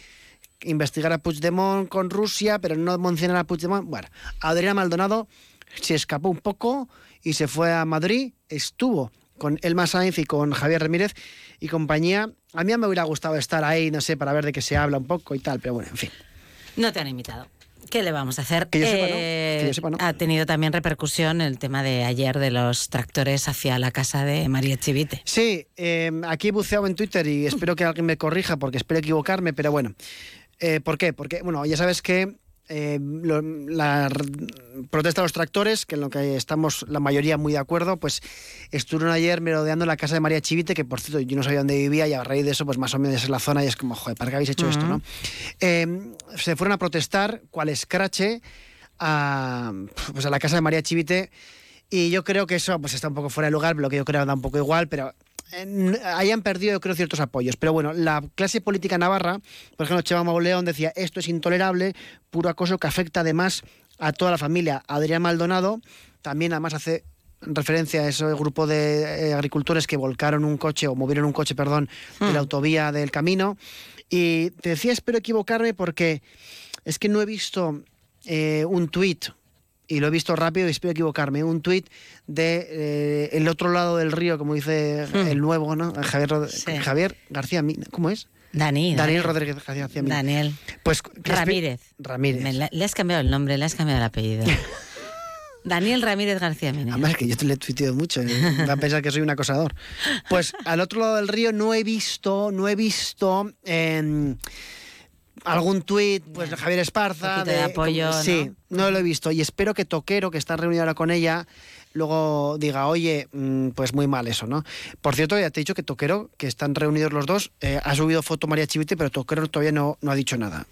investigar a Puigdemont con Rusia, pero no mencionar a Puigdemont. Bueno, Adriana Maldonado se escapó un poco y se fue a Madrid, estuvo con Elma Sainz y con Javier Ramírez y compañía. A mí me hubiera gustado estar ahí, no sé, para ver de qué se habla un poco y tal, pero bueno, en fin. No te han invitado. ¿Qué le vamos a hacer? Que yo sepa, no. Eh, Que yo sepa, no. Ha tenido también repercusión el tema de ayer de los tractores hacia la casa de María Chivite. Sí, eh, aquí he buceado en Twitter y espero que alguien me corrija porque espero equivocarme, pero bueno. Eh, ¿Por qué? Porque, bueno, ya sabes que eh, lo- la protesta de los tractores, que en lo que estamos la mayoría muy de acuerdo, pues estuvieron ayer merodeando la casa de María Chivite, que por cierto yo no sabía dónde vivía y a raíz de eso, pues más o menos es la zona y es como, joder, ¿para qué habéis hecho esto, no? Eh, se fueron a protestar, cual escrache, a, pues a la casa de María Chivite. Y yo creo que eso pues está un poco fuera de lugar, lo que yo creo da un poco igual, pero hayan perdido yo creo ciertos apoyos. Pero bueno, la clase política navarra, por ejemplo, Chema Mauleón decía, esto es intolerable, puro acoso que afecta además a toda la familia. Adrián Maldonado también además hace referencia a ese grupo de eh, agricultores que volcaron un coche o movieron un coche, perdón, de la autovía del camino. Y te decía, espero equivocarme porque es que no he visto eh, un tuit y lo he visto rápido y espero equivocarme, un tuit de eh, el otro lado del río, como dice Hmm. el nuevo, ¿no? Javier, Rod- Javier García Mina, ¿cómo es? Dani. Daniel Dani. Rodríguez García Mina. Daniel. Pues Ramírez. Ramírez. Me le has cambiado el nombre, le has cambiado el apellido. Daniel Ramírez García Mina. Además es que yo te le he tuiteado mucho, ¿eh? va a pensar que soy un acosador. Pues al otro lado del río no he visto, no he visto em, algún tuit, pues de Javier Esparza. de apoyo, como- Sí, ¿no? lo he visto. Y espero que Toquero, que está reunido ahora con ella, luego diga, oye, mm, pues muy mal eso, ¿no? Por cierto, ya te he dicho que Toquero, que están reunidos los dos, eh, ha subido foto María Chivite, pero Toquero todavía no, no ha dicho nada.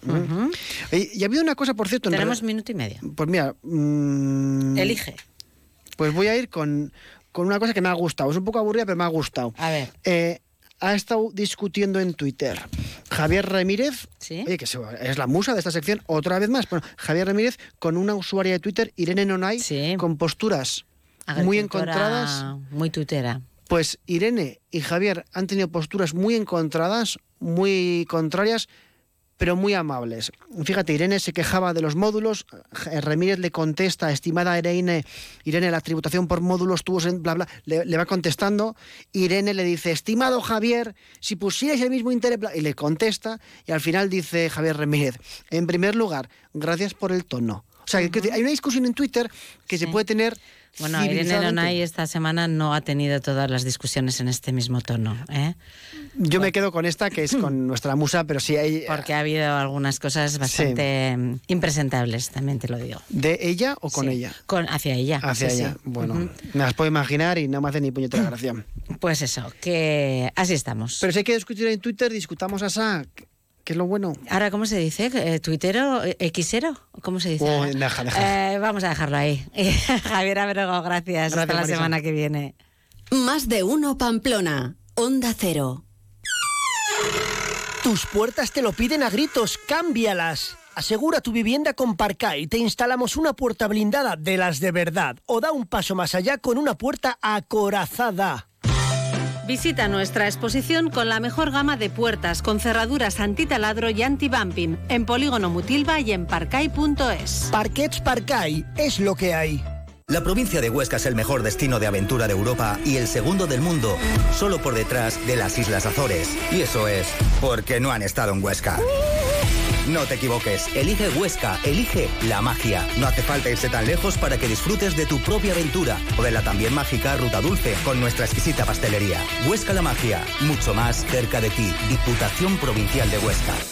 ¿eh? Y ha habido una cosa, por cierto... en Tenemos minuto y medio. Pues mira... mm, Elige. pues voy a ir con, con una cosa que me ha gustado. Es un poco aburrida, pero me ha gustado. A ver. Eh, ha estado discutiendo en Twitter Javier Ramírez, ¿Sí? oye, que es la musa de esta sección, otra vez más. Bueno, Javier Ramírez con una usuaria de Twitter, Irene Nonay, con posturas muy encontradas. Muy tutera. Pues Irene y Javier han tenido posturas muy encontradas, muy contrarias, pero muy amables. Fíjate, Irene se quejaba de los módulos, eh, Ramírez le contesta, estimada Irene, Irene, la tributación por módulos tuvo en bla bla, le, le va contestando, Irene le dice, estimado Javier, si pusierais el mismo interés, bla", y le contesta, y al final dice Javier Ramírez, en primer lugar, gracias por el tono. O sea, hay una discusión en Twitter que se puede tener Bueno, Irene. Nonay esta semana no ha tenido todas las discusiones en este mismo tono. ¿eh? Yo me quedo con esta, que es con nuestra musa, pero sí hay... Porque ha habido algunas cosas bastante mm, impresentables, también te lo digo. ¿De ella o con Sí. ella? Con, hacia ella. Hacia sí, sí. ella. Bueno, me las puedo imaginar y no me hace ni puñetera gracia. Pues eso, que así estamos. Pero si hay que discutir en Twitter, discutamos a Sa, que es lo bueno. Ahora, ¿cómo se dice? Eh, ¿Tuitero? Eh, ¿Xero? ¿Cómo se dice? Oh, deja, deja. Eh, vamos a dejarlo ahí. Javier Abrego, gracias. Hasta Gracias, la Marisa. semana que viene. Más de uno Pamplona. Onda Cero. Tus puertas te lo piden a gritos, cámbialas. Asegura tu vivienda con Parcay. Te instalamos una puerta blindada de las de verdad. O da un paso más allá con una puerta acorazada. Visita nuestra exposición con la mejor gama de puertas con cerraduras antitaladro y anti-bumping en Polígono Mutilva y en parcay.es. Parquets Parcay es lo que hay. La provincia de Huesca es el mejor destino de aventura de Europa y el segundo del mundo, solo por detrás de las Islas Azores. Y eso es porque no han estado en Huesca. No te equivoques, elige Huesca, elige la magia. No hace falta irse tan lejos para que disfrutes de tu propia aventura o de la también mágica Ruta Dulce con nuestra exquisita pastelería. Huesca la magia, mucho más cerca de ti. Diputación Provincial de Huesca.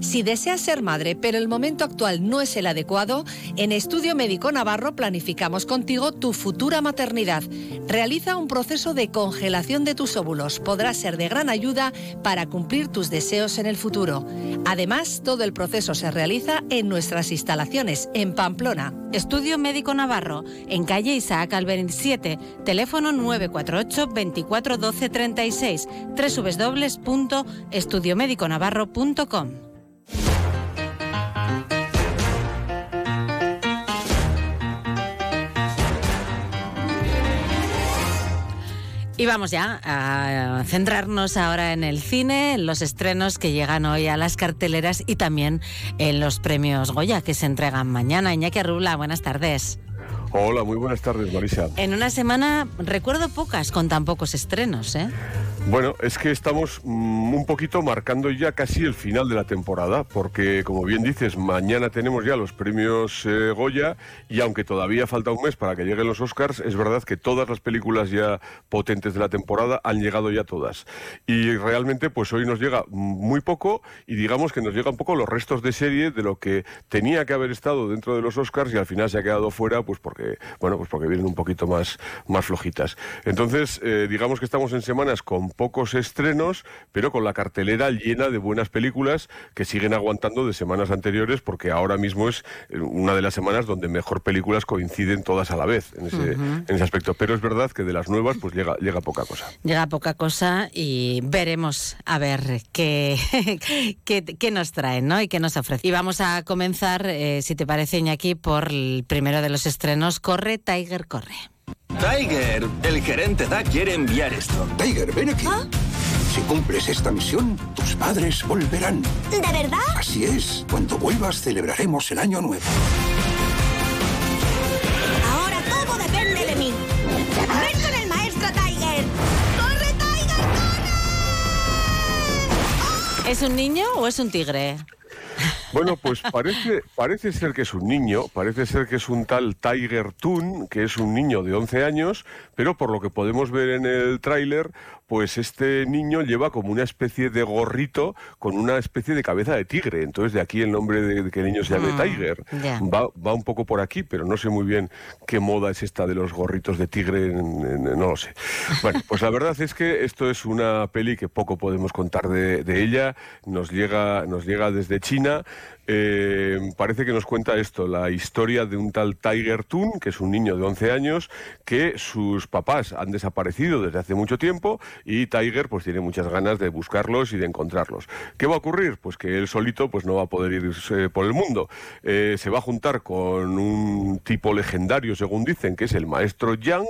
Si deseas ser madre, pero el momento actual no es el adecuado, en Estudio Médico Navarro planificamos contigo tu futura maternidad. Realiza un proceso de congelación de tus óvulos. Podrá ser de gran ayuda para cumplir tus deseos en el futuro. Además, todo el proceso se realiza en nuestras instalaciones en Pamplona. Estudio Médico Navarro, en calle Isaac al 27, teléfono 948 24 12 36, www.estudiomediconavarro.com. Y vamos ya a centrarnos ahora en el cine, en los estrenos que llegan hoy a las carteleras y también en los premios Goya que se entregan mañana. Iñaki Arrula, buenas tardes. Hola, muy buenas tardes, Marisa. En una semana recuerdo pocas con tan pocos estrenos, ¿eh? Bueno, es que estamos mm, un poquito marcando ya casi el final de la temporada, porque como bien dices, mañana tenemos ya los premios eh, Goya y aunque todavía falta un mes para que lleguen los Oscars, es verdad que todas las películas ya potentes de la temporada han llegado ya todas. Y realmente pues hoy nos llega muy poco y digamos que nos llega un poco los restos de serie de lo que tenía que haber estado dentro de los Oscars y al final se ha quedado fuera pues porque bueno, pues porque vienen un poquito más más flojitas. Entonces, eh, digamos que estamos en semanas con pocos estrenos, pero con la cartelera llena de buenas películas que siguen aguantando de semanas anteriores, porque ahora mismo es eh, una de las semanas donde mejor películas coinciden todas a la vez en ese, en ese aspecto. Pero es verdad que de las nuevas pues llega, llega poca cosa. Llega poca cosa y veremos a ver qué, qué, qué nos traen ¿no? y qué nos ofrece. Y vamos a comenzar, eh, si te parece, Iñaki, por el primero de los estrenos. Corre, Tiger, corre. Tiger, el gerente Da quiere enviar esto. Tiger, ven aquí. Si cumples esta misión, tus padres volverán. ¿De verdad? Así es. Cuando vuelvas, celebraremos el año nuevo. Ahora todo depende de mí. ¡Ven con el maestro Tiger! ¡Corre, Tiger! ¿Es un niño o es un tigre? Bueno, pues parece, parece ser que es un niño, parece ser que es un tal Tiger Toon, que es un niño de 11 años, pero por lo que podemos ver en el tráiler, pues este niño lleva como una especie de gorrito con una especie de cabeza de tigre. Entonces de aquí el nombre de, de que el niño se llame Mm, Tiger. Va, va un poco por aquí, pero no sé muy bien qué moda es esta de los gorritos de tigre, no lo sé. Bueno, pues la verdad es que esto es una peli que poco podemos contar de, de ella, nos llega, nos llega desde China. Eh, parece que nos cuenta esto, la historia de un tal Tiger Toon, que es un niño de 11 años, que sus papás han desaparecido desde hace mucho tiempo y Tiger pues tiene muchas ganas de buscarlos y de encontrarlos. ¿Qué va a ocurrir? Pues que él solito pues no va a poder irse por el mundo. Eh, se va a juntar con un tipo legendario, según dicen, que es el maestro Yang,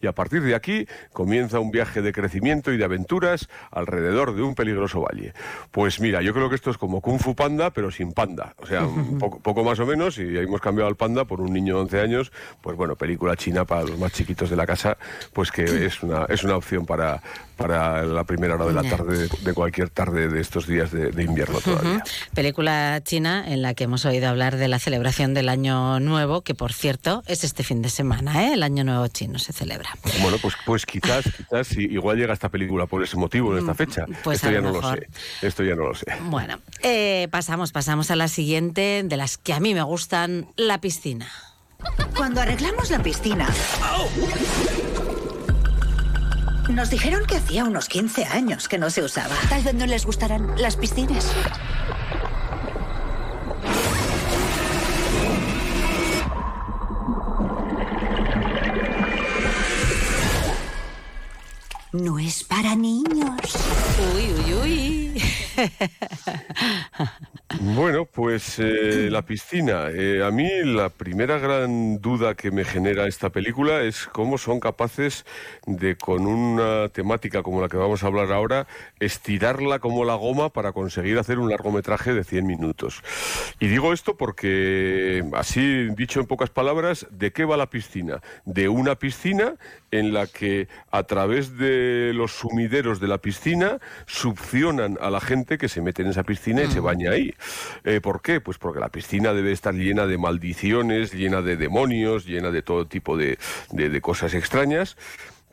y a partir de aquí comienza un viaje de crecimiento y de aventuras alrededor de un peligroso valle. Pues mira, yo creo que esto es como Kung Fu Panda, pero sin panda. O sea, un poco, poco más o menos, y hemos cambiado al panda por un niño de 11 años, pues bueno, película china para los más chiquitos de la casa, pues que es una, es una opción para, para la primera hora de la tarde, de, cualquier tarde de estos días de, de invierno todavía. Ujú. Película china en la que hemos oído hablar de la celebración del Año Nuevo, que por cierto es este fin de semana, ¿eh? el Año Nuevo chino se celebra. Bueno, pues, pues quizás, quizás sí, igual llega esta película por ese motivo en esta fecha. pues Esto ya lo no lo mejor. sé. Esto ya no lo sé. Bueno, eh, pasamos, pasamos a la siguiente, de las que a mí me gustan, la piscina. Cuando arreglamos la piscina, nos dijeron que hacía unos 15 años que no se usaba. Tal vez no les gustarán las piscinas. no es para niños. Uy, uy, uy. Bueno, pues eh, la piscina. Eh, a mí la primera gran duda que me genera esta película es cómo son capaces de, con una temática como la que vamos a hablar ahora, estirarla como la goma para conseguir hacer un largometraje de 100 minutos. Y digo esto porque, así dicho en pocas palabras, ¿de qué va la piscina? De una piscina en la que a través de los sumideros de la piscina succionan a la gente que se mete en esa piscina y se baña ahí. Eh, ¿Por qué? Pues porque la piscina debe estar llena de maldiciones, llena de demonios, llena de todo tipo de, de- de cosas extrañas.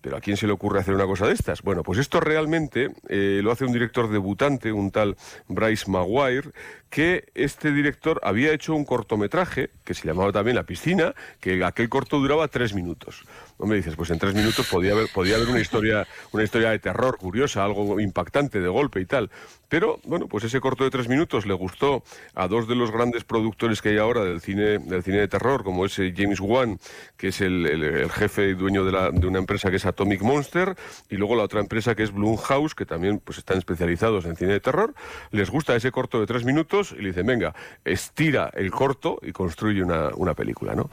Pero ¿a quién se le ocurre hacer una cosa de estas? Bueno, pues esto realmente eh, lo hace un director debutante, un tal Bryce Maguire, que este director había hecho un cortometraje que se llamaba también La piscina, que aquel corto duraba tres minutos. No me dices, pues en tres minutos podía haber, podía haber una historia, una historia de terror curiosa, algo impactante de golpe y tal. Pero bueno, pues ese corto de tres minutos le gustó a dos de los grandes productores que hay ahora del cine, del cine de terror, como es eh, James Wan, que es el, el- el jefe y dueño de, la- de una empresa que es Atomic Monster, y luego la otra empresa que es Blumhouse, que también pues están especializados en cine de terror. Les gusta ese corto de tres minutos y le dicen, venga, estira el corto y construye una, una película, ¿no?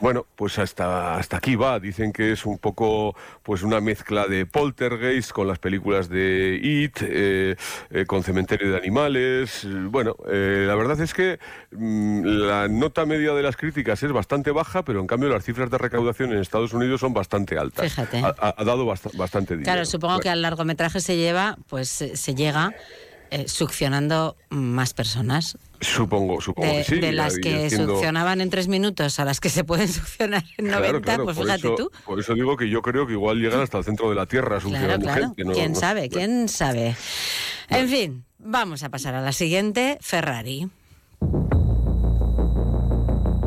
Bueno, pues hasta, hasta aquí va. Dicen que es un poco pues una mezcla de Poltergeist con las películas de It, eh, eh, con Cementerio de Animales. eh, Bueno, la verdad es que mm, la nota media de las críticas es bastante baja, pero en cambio las cifras de recaudación en Estados Unidos son bastante altas. Fíjate. Ha, dado bast- bastante dinero. Claro, supongo que al largometraje se lleva, pues se llega eh, succionando más personas. Supongo, supongo De, que sí. de las que succionaban en tres minutos a las que se pueden succionar en 90, Claro, claro, pues fíjate eso, tú. Por eso digo que yo creo que igual llegan hasta el centro de la Tierra succionando claro. gente. no- ¿Quién no- sabe? ¿Quién sabe? En fin, vamos a pasar a la siguiente, Ferrari.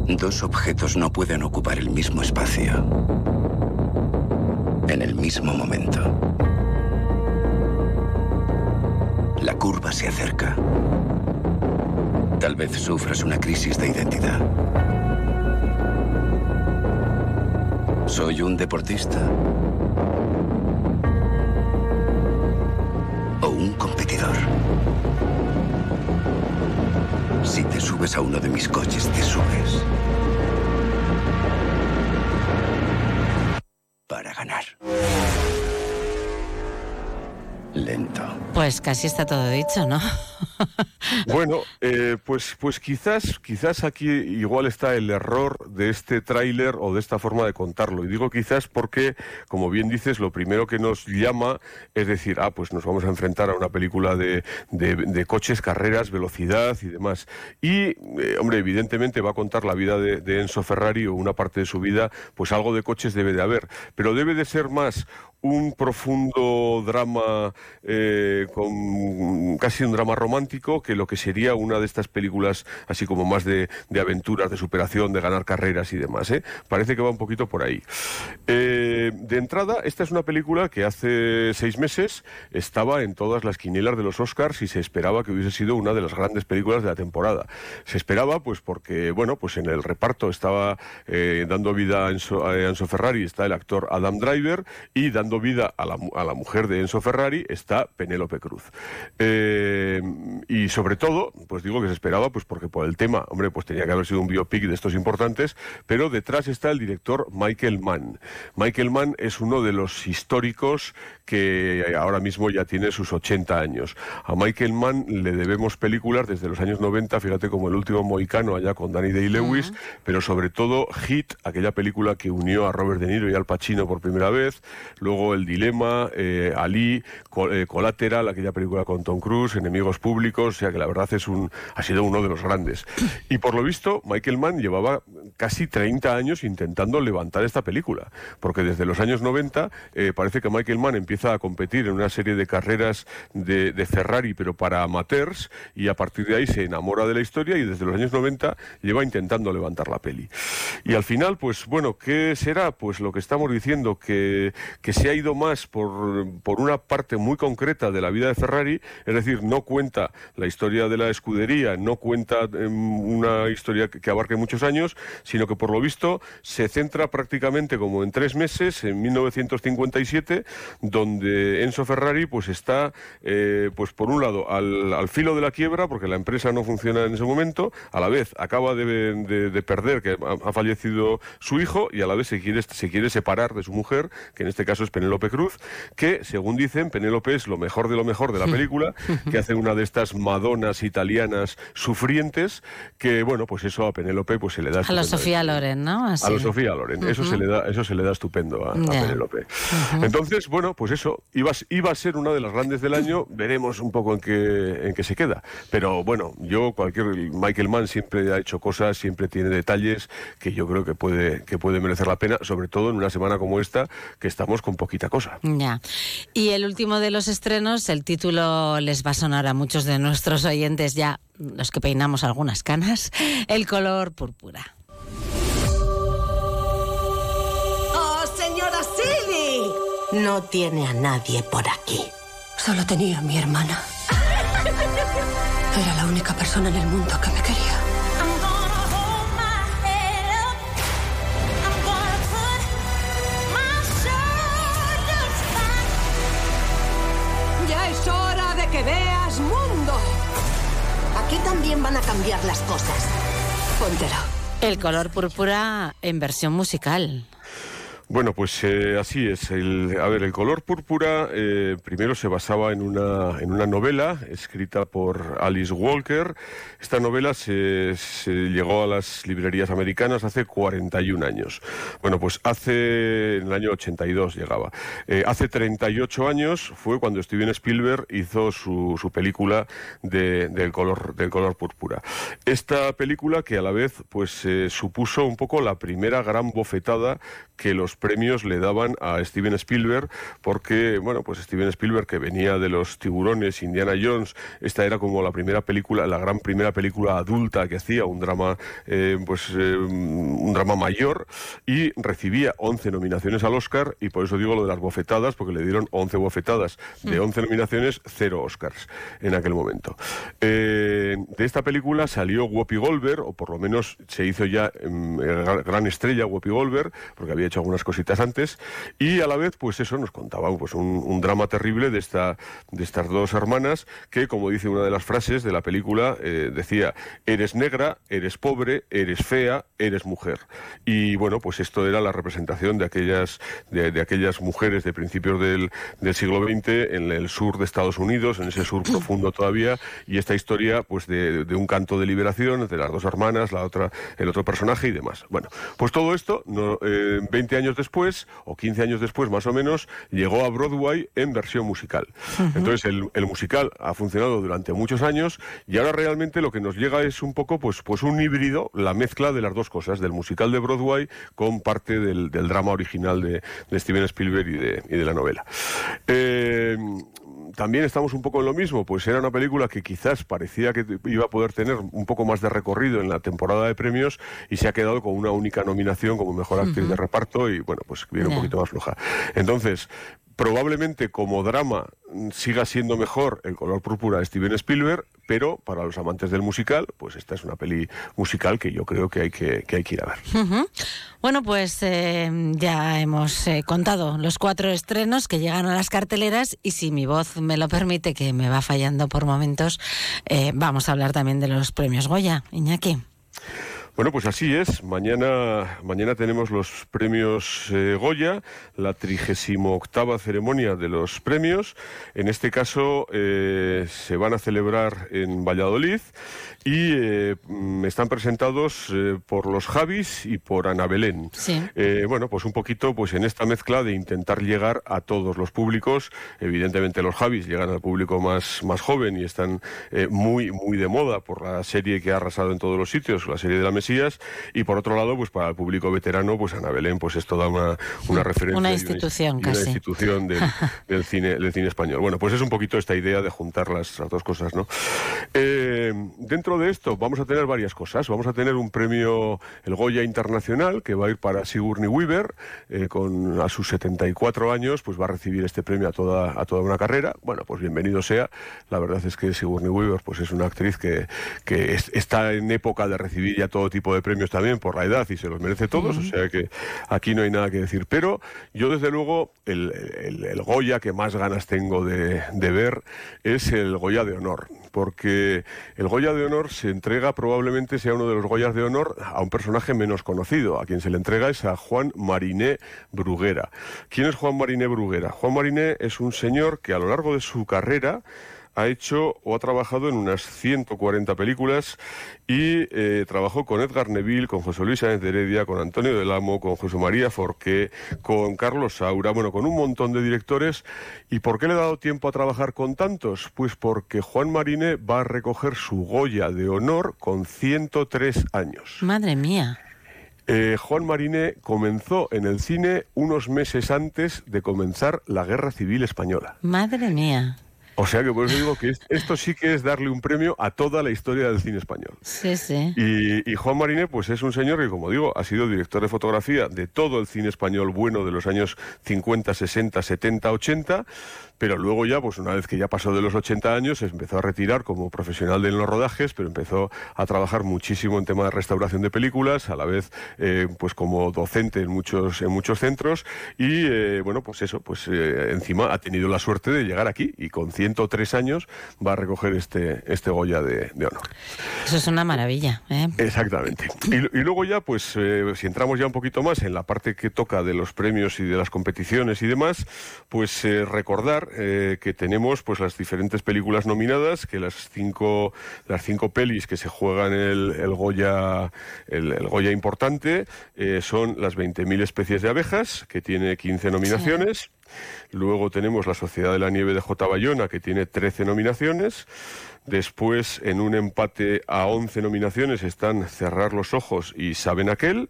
Dos objetos no pueden ocupar el mismo espacio en el mismo momento. La curva se acerca. Tal vez sufras una crisis de identidad. ¿Soy un deportista? ¿O un competidor? Si te subes a uno de mis coches, te subes. Para ganar. Lento. Pues casi está todo dicho, ¿no? Bueno, eh, pues, pues quizás, quizás aquí igual está el error de este tráiler o de esta forma de contarlo. Y digo quizás porque, como bien dices, lo primero que nos llama es decir, ah, pues nos vamos a enfrentar a una película de, de- de coches, carreras, velocidad y demás. Y, eh, hombre, evidentemente va a contar la vida de, de Enzo Ferrari o una parte de su vida, pues algo de coches debe de haber. Pero debe de ser más un profundo drama eh, con casi un drama romántico que lo que sería una de estas películas así como más de, aventuras, de superación, de ganar carreras y demás. ¿eh? Parece que va un poquito por ahí. Eh, de entrada, esta es una película que hace seis meses estaba en todas las quinielas de los Oscars y se esperaba que hubiese sido una de las grandes películas de la temporada. Se esperaba, pues porque, bueno, pues en el reparto estaba dando vida a Enzo Ferrari, está el actor Adam Driver, y dando vida a la, mu- a la mujer de Enzo Ferrari está Penélope Cruz. Eh, y sobre todo, pues digo que se esperaba, pues porque por el tema, hombre, pues tenía que haber sido un biopic de estos importantes, pero detrás está el director Michael Mann. Michael Mann es uno de los históricos que ahora mismo ya tiene sus 80 años. A Michael Mann le debemos películas desde los años 90, fíjate como El último mohicano allá con Danny Day-Lewis, pero sobre todo Hit, aquella película que unió a Robert De Niro y Al Pacino por primera vez, luego El Dilema, eh, Ali, Co- eh, Collateral, aquella película con Tom Cruise, Enemigos Públicos, o sea que la verdad es un, ha sido uno de los grandes. Y por lo visto, Michael Mann llevaba casi 30 años intentando levantar esta película, porque desde los años 90 eh, parece que Michael Mann empieza a competir en una serie de carreras de, de Ferrari, pero para amateurs, y a partir de ahí se enamora de la historia y desde los años 90 lleva intentando levantar la peli. Y al final, pues bueno, ¿qué será? Pues lo que estamos diciendo, que, que se ha ido más por, por una parte muy concreta de la vida de Ferrari, es decir, no cuenta la historia de la escudería, no cuenta em, una historia que, que abarque muchos años, sino que por lo visto se centra prácticamente como en tres meses, en 1957, donde Enzo Ferrari pues está, eh, pues por un lado, al, al filo de la quiebra, porque la empresa no funciona en ese momento, a la vez acaba de, de- de perder, que ha, ha fallecido su hijo, y a la vez se quiere, se quiere separar de su mujer, que en este caso es Penélope Cruz, que según dicen, Penélope es lo mejor de lo mejor de la película, que hace una de estas madonas italianas sufrientes, que bueno, pues eso a Penélope pues se le da A lo. Sofía Loren, ¿no? Así. A lo Sofía Loren, eso se le da, eso se le da estupendo a, a Ya. Penélope. Entonces, bueno, pues eso, iba, a s- iba a ser una de las grandes del año, veremos un poco en qué, en qué se queda. Pero bueno, yo, cualquier Michael Mann siempre ha hecho cosas, siempre tiene detalles que yo creo que puede, que puede merecer la pena, sobre todo en una semana como esta, que estamos con poquita cosa. Ya. Y el último de los estrenos, el título les va a sonar a muchos de nuestros oyentes ya, los que peinamos algunas canas, El color púrpura. ¡Oh, señora Silly! No tiene a nadie por aquí. Solo tenía a mi hermana. Era la única persona en el mundo que me quería. Van a cambiar las cosas. Póntelo. El color púrpura en versión musical. Bueno, pues eh, así es. El, a ver, el color púrpura eh, primero se basaba en una, en una novela escrita por Alice Walker. Esta novela se, se llegó a las librerías americanas hace 41 años. Bueno, pues hace, en el año 82 llegaba. Eh, hace 38 años fue cuando Steven Spielberg hizo su, su película de- del, color, del color púrpura. Esta película que a la vez pues eh, supuso un poco la primera gran bofetada que los premios le daban a Steven Spielberg porque, bueno, pues Steven Spielberg que venía de los tiburones, Indiana Jones, esta era como la primera película, la gran primera película adulta que hacía, un drama, eh, pues eh, un drama mayor y recibía 11 nominaciones al Oscar y por eso digo lo de las bofetadas porque le dieron 11 bofetadas de 11 nominaciones, cero Oscars en aquel momento. Eh, de esta película salió Whoopi Goldberg, o por lo menos se hizo ya eh, gran estrella Whoopi Goldberg, porque había hecho algunas cositas antes, y a la vez, pues eso nos contaba pues, un, un drama terrible de, esta, de estas dos hermanas, que como dice una de las frases de la película, eh, decía, eres negra, eres pobre, eres fea, eres mujer. Y bueno, pues esto era la representación de aquellas, de, de aquellas mujeres de principios del, del siglo XX en el sur de Estados Unidos, en ese sur profundo todavía, y esta historia pues de, de un canto de liberación de las dos hermanas, la otra, el otro personaje y demás. Bueno, pues todo esto, no, eh, 20 años después, o 15 años después más o menos, llegó a Broadway en versión musical. Entonces el, el musical ha funcionado durante muchos años y ahora realmente lo que nos llega es un poco pues, pues un híbrido, la mezcla de las dos cosas, del musical de Broadway con parte del, del drama original de, de Steven Spielberg y de, y de la novela. Eh, también estamos un poco en lo mismo, pues era una película que quizás parecía que iba a poder tener un poco más de recorrido en la temporada de premios y se ha quedado con una única nominación como mejor actriz de reparto y bueno, pues viene un poquito más floja. Entonces, probablemente como drama mm, siga siendo mejor El color púrpura de Steven Spielberg, pero para los amantes del musical, pues esta es una peli musical que yo creo que hay que, hay que ir a ver. Bueno, pues eh, ya hemos eh, contado los cuatro estrenos que llegan a las carteleras y si mi voz me lo permite, que me va fallando por momentos, eh, vamos a hablar también de los premios Goya. Iñaki. Bueno, pues así es. Mañana, mañana tenemos los premios eh, Goya, la 38 ceremonia de los premios. En este caso eh, se van a celebrar en Valladolid y eh, están presentados eh, por los Javis y por Ana Belén. Sí. Bueno, pues un poquito pues en esta mezcla de intentar llegar a todos los públicos. Evidentemente los Javis llegan al público más, más joven y están muy, muy de moda por la serie que ha arrasado en todos los sitios, la serie de la Mesías, y por otro lado, pues para el público veterano, pues Ana Belén, pues es toda una, una referencia. Una institución, y una casi. institución del, del cine, del cine español. Bueno, pues es un poquito esta idea de juntar las, las dos cosas, ¿no? Eh, dentro de esto vamos a tener varias cosas. Vamos a tener un premio, el Goya Internacional, que va a ir para Sigourney Weaver, eh, con a sus 74 años, pues va a recibir este premio a toda, a toda una carrera. Bueno, pues bienvenido sea. La verdad es que Sigourney Weaver, pues es una actriz que, que es- está en época de recibir ya todo tipo de premios también por la edad y se los merece todos, o sea que aquí no hay nada que decir. Pero yo desde luego el, el- el Goya que más ganas tengo de, de ver es el Goya de Honor, porque el Goya de Honor se entrega probablemente sea uno de los Goyas de Honor a un personaje menos conocido, a quien se le entrega es a Juan Mariné Bruguera. ¿Quién es Juan Mariné Bruguera? Juan Mariné es un señor que a lo largo de su carrera ha hecho o ha trabajado en unas 140 películas y eh, trabajó con Edgar Neville, con José Luis Sáenz de Heredia, con Antonio del Amo, con José María Forqué, con Carlos Saura, bueno, con un montón de directores. ¿Y por qué le he dado tiempo a trabajar con tantos? Pues porque Juan Mariné va a recoger su Goya de honor con 103 años. Madre mía. Eh, Juan Mariné comenzó en el cine unos meses antes de comenzar la Guerra Civil Española. Madre mía. O sea que por eso digo que es- esto sí que es darle un premio a toda la historia del cine español. Sí, sí. Y, y Juan Mariné, pues es un señor que, como digo, ha sido director de fotografía de todo el cine español bueno de los años 50, 60, 70, 80, pero luego ya, pues una vez que ya pasó de los 80 años, se empezó a retirar como profesional de los rodajes, pero empezó a trabajar muchísimo en tema de restauración de películas, a la vez, eh, pues como docente en muchos, en muchos centros, y eh, bueno, pues eso, pues eh, encima ha tenido la suerte de llegar aquí y con 103 años va a recoger este, este Goya de, de honor. Eso es una maravilla. Exactamente. Y, y luego ya, pues, si entramos ya un poquito más en la parte que toca de los premios y de las competiciones y demás, pues recordar eh, que tenemos pues las diferentes películas nominadas, que las cinco, las cinco pelis que se juegan el, el Goya, el, el Goya importante, eh, son las 20.000 especies de abejas, que tiene 15 nominaciones. Luego tenemos La Sociedad de la Nieve de J. Bayona, que tiene 13 nominaciones. Después, en un empate a 11 nominaciones, están Cerrar los Ojos y Saben Aquel.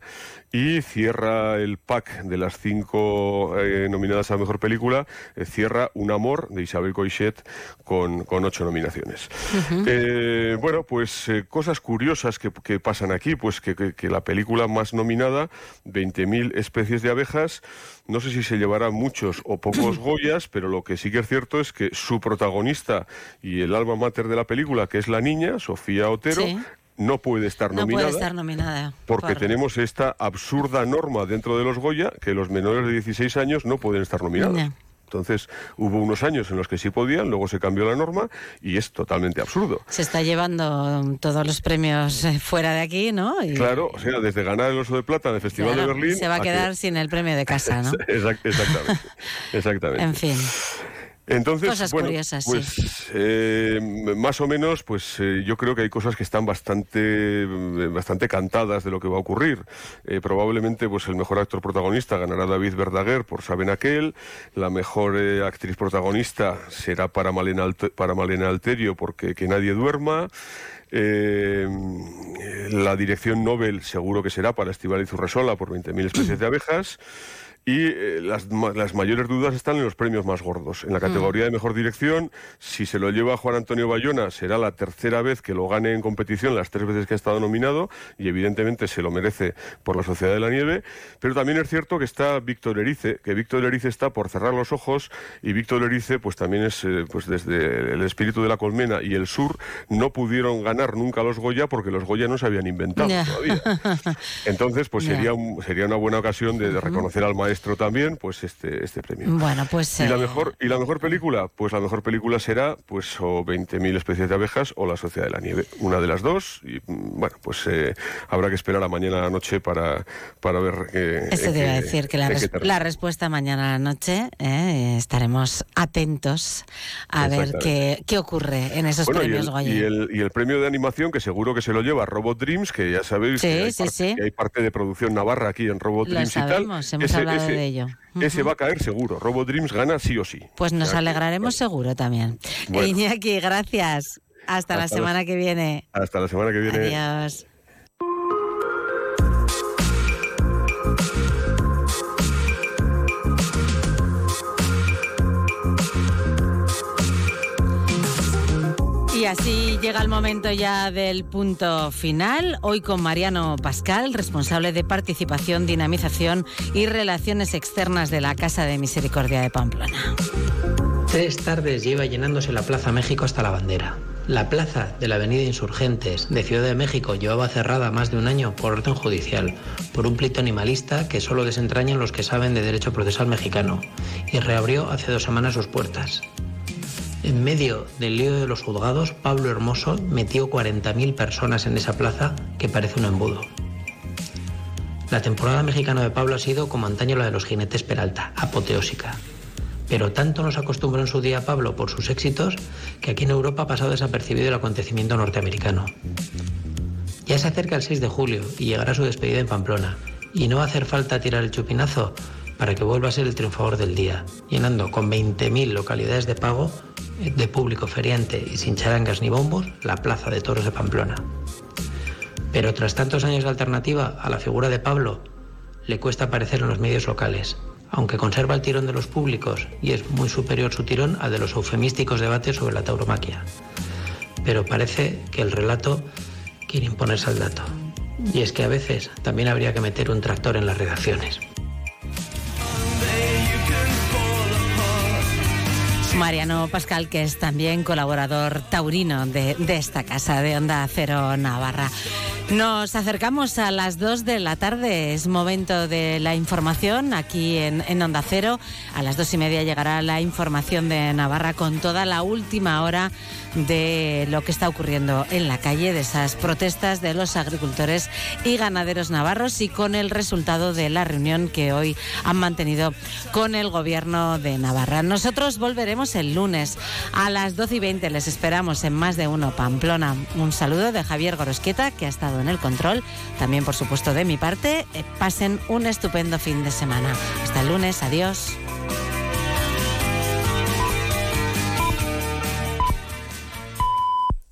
Y cierra el pack de las cinco eh, nominadas a Mejor Película, eh, cierra Un Amor de Isabel Coixet con, con ocho nominaciones. Eh, bueno, pues cosas curiosas que, que pasan aquí, pues que, que- que la película más nominada, 20.000 especies de abejas, no sé si se llevará muchos o pocos Goyas, pero lo que sí que es cierto es que su protagonista y el alma mater de la película, que es la niña, Sofía Otero, Sí. No puede estar No nominada. puede estar nominada. Porque por- tenemos esta absurda norma dentro de los Goya que los menores de 16 años no pueden estar nominados. Entonces hubo unos años en los que sí podían, luego se cambió la norma y es totalmente absurdo. Se está llevando todos los premios eh, fuera de aquí, ¿no? Y- Claro, o sea, desde ganar el Oso de Plata en el Festival claro, de Berlín... se va a que- quedar sin el premio de casa, ¿no? Exact- exactamente. exactamente. En fin. Entonces, Cosas bueno, curiosas, sí. pues eh, más o menos, pues eh, yo creo que hay cosas que están bastante, eh, bastante cantadas de lo que va a ocurrir. Eh, probablemente, pues el mejor actor protagonista ganará David Verdaguer por Saben Aquel. La mejor actriz protagonista será para Malena, para Malena Alterio porque Que nadie duerma. Eh, la dirección Nobel seguro que será para Estivaliz Urresola por 20.000 especies de abejas. Y eh, las, las mayores dudas están en los premios más gordos. En la categoría de mejor dirección, si se lo lleva Juan Antonio Bayona, será la tercera vez que lo gane en competición, las tres veces que ha estado nominado, y evidentemente se lo merece por la Sociedad de la Nieve. Pero también es cierto que está Víctor Erice, que Víctor Erice está por cerrar los ojos, y Víctor Erice, pues también es, eh, pues desde el espíritu de la colmena y el sur, no pudieron ganar nunca los Goya porque los Goya no se habían inventado Ya. todavía. Entonces, pues Ya. sería, un- sería una buena ocasión de, de reconocer al maestro también, pues este, este premio. Bueno, pues... ¿Y la, eh, mejor, ¿Y la mejor película? Pues la mejor película será pues o 20.000 especies de abejas o La Sociedad de la Nieve. Una de las dos. Y mm, bueno, pues eh, habrá que esperar a mañana a la noche para, para ver. eh, Esto en te iba a decir, que la, res- la respuesta mañana a la noche eh, estaremos atentos a ver qué, qué ocurre en esos Bueno, y premios el, Goya. y, el, y el premio de animación, que seguro que se lo lleva Robot Dreams, que ya sabéis Sí, que, hay sí, parte, sí. que hay parte de producción navarra aquí en Robot Lo Dreams y sabemos, tal. hemos hablado de ello. Ese va a caer seguro. Robot Dreams gana sí o sí. Pues nos O sea que- alegraremos seguro también. Bueno. Iñaki, gracias. Hasta, la Hasta la- semana que viene. Hasta la semana que viene. Adiós. Así llega el momento ya del punto final. Hoy con Mariano Pascal, responsable de participación, dinamización y relaciones externas de la Casa de Misericordia de Pamplona. Tres tardes lleva llenándose la Plaza México hasta la bandera. La plaza de la Avenida Insurgentes de Ciudad de México llevaba cerrada más de un año por orden judicial, por un pleito animalista que solo desentrañan los que saben de derecho procesal mexicano, y reabrió hace dos semanas sus puertas. En medio del lío de los juzgados, Pablo Hermoso metió 40.000 personas en esa plaza que parece un embudo. La temporada mexicana de Pablo ha sido como antaño la de los jinetes Peralta, apoteósica. Pero tanto nos acostumbró en su día Pablo por sus éxitos que aquí en Europa ha pasado desapercibido el acontecimiento norteamericano. Ya se acerca el 6 de julio y llegará su despedida en Pamplona. Y no va a hacer falta tirar el chupinazo para que vuelva a ser el triunfador del día, llenando con 20.000 localidades de pago de público feriante y sin charangas ni bombos la Plaza de Toros de Pamplona. Pero tras tantos años de alternativa a la figura de Pablo, le cuesta aparecer en los medios locales, aunque conserva el tirón de los públicos y es muy superior su tirón al de los eufemísticos debates sobre la tauromaquia. Pero parece que el relato quiere imponerse al dato. Y es que a veces también habría que meter un tractor en las redacciones. Mariano Pascal, que es también colaborador taurino de, de, esta casa de Onda Cero Navarra. Nos acercamos a las 2 de la tarde, es momento de la información aquí en, en Onda Cero. A las dos y media llegará la información de Navarra con toda la última hora de lo que está ocurriendo en la calle, de esas protestas de los agricultores y ganaderos navarros y con el resultado de la reunión que hoy han mantenido con el gobierno de Navarra. Nosotros volveremos el lunes a las 12 y 20. Les esperamos en más de uno Pamplona. Un saludo de Javier Gorosquieta, que ha en el control. También, por supuesto, de mi parte. Pasen un estupendo fin de semana. Hasta el lunes. Adiós.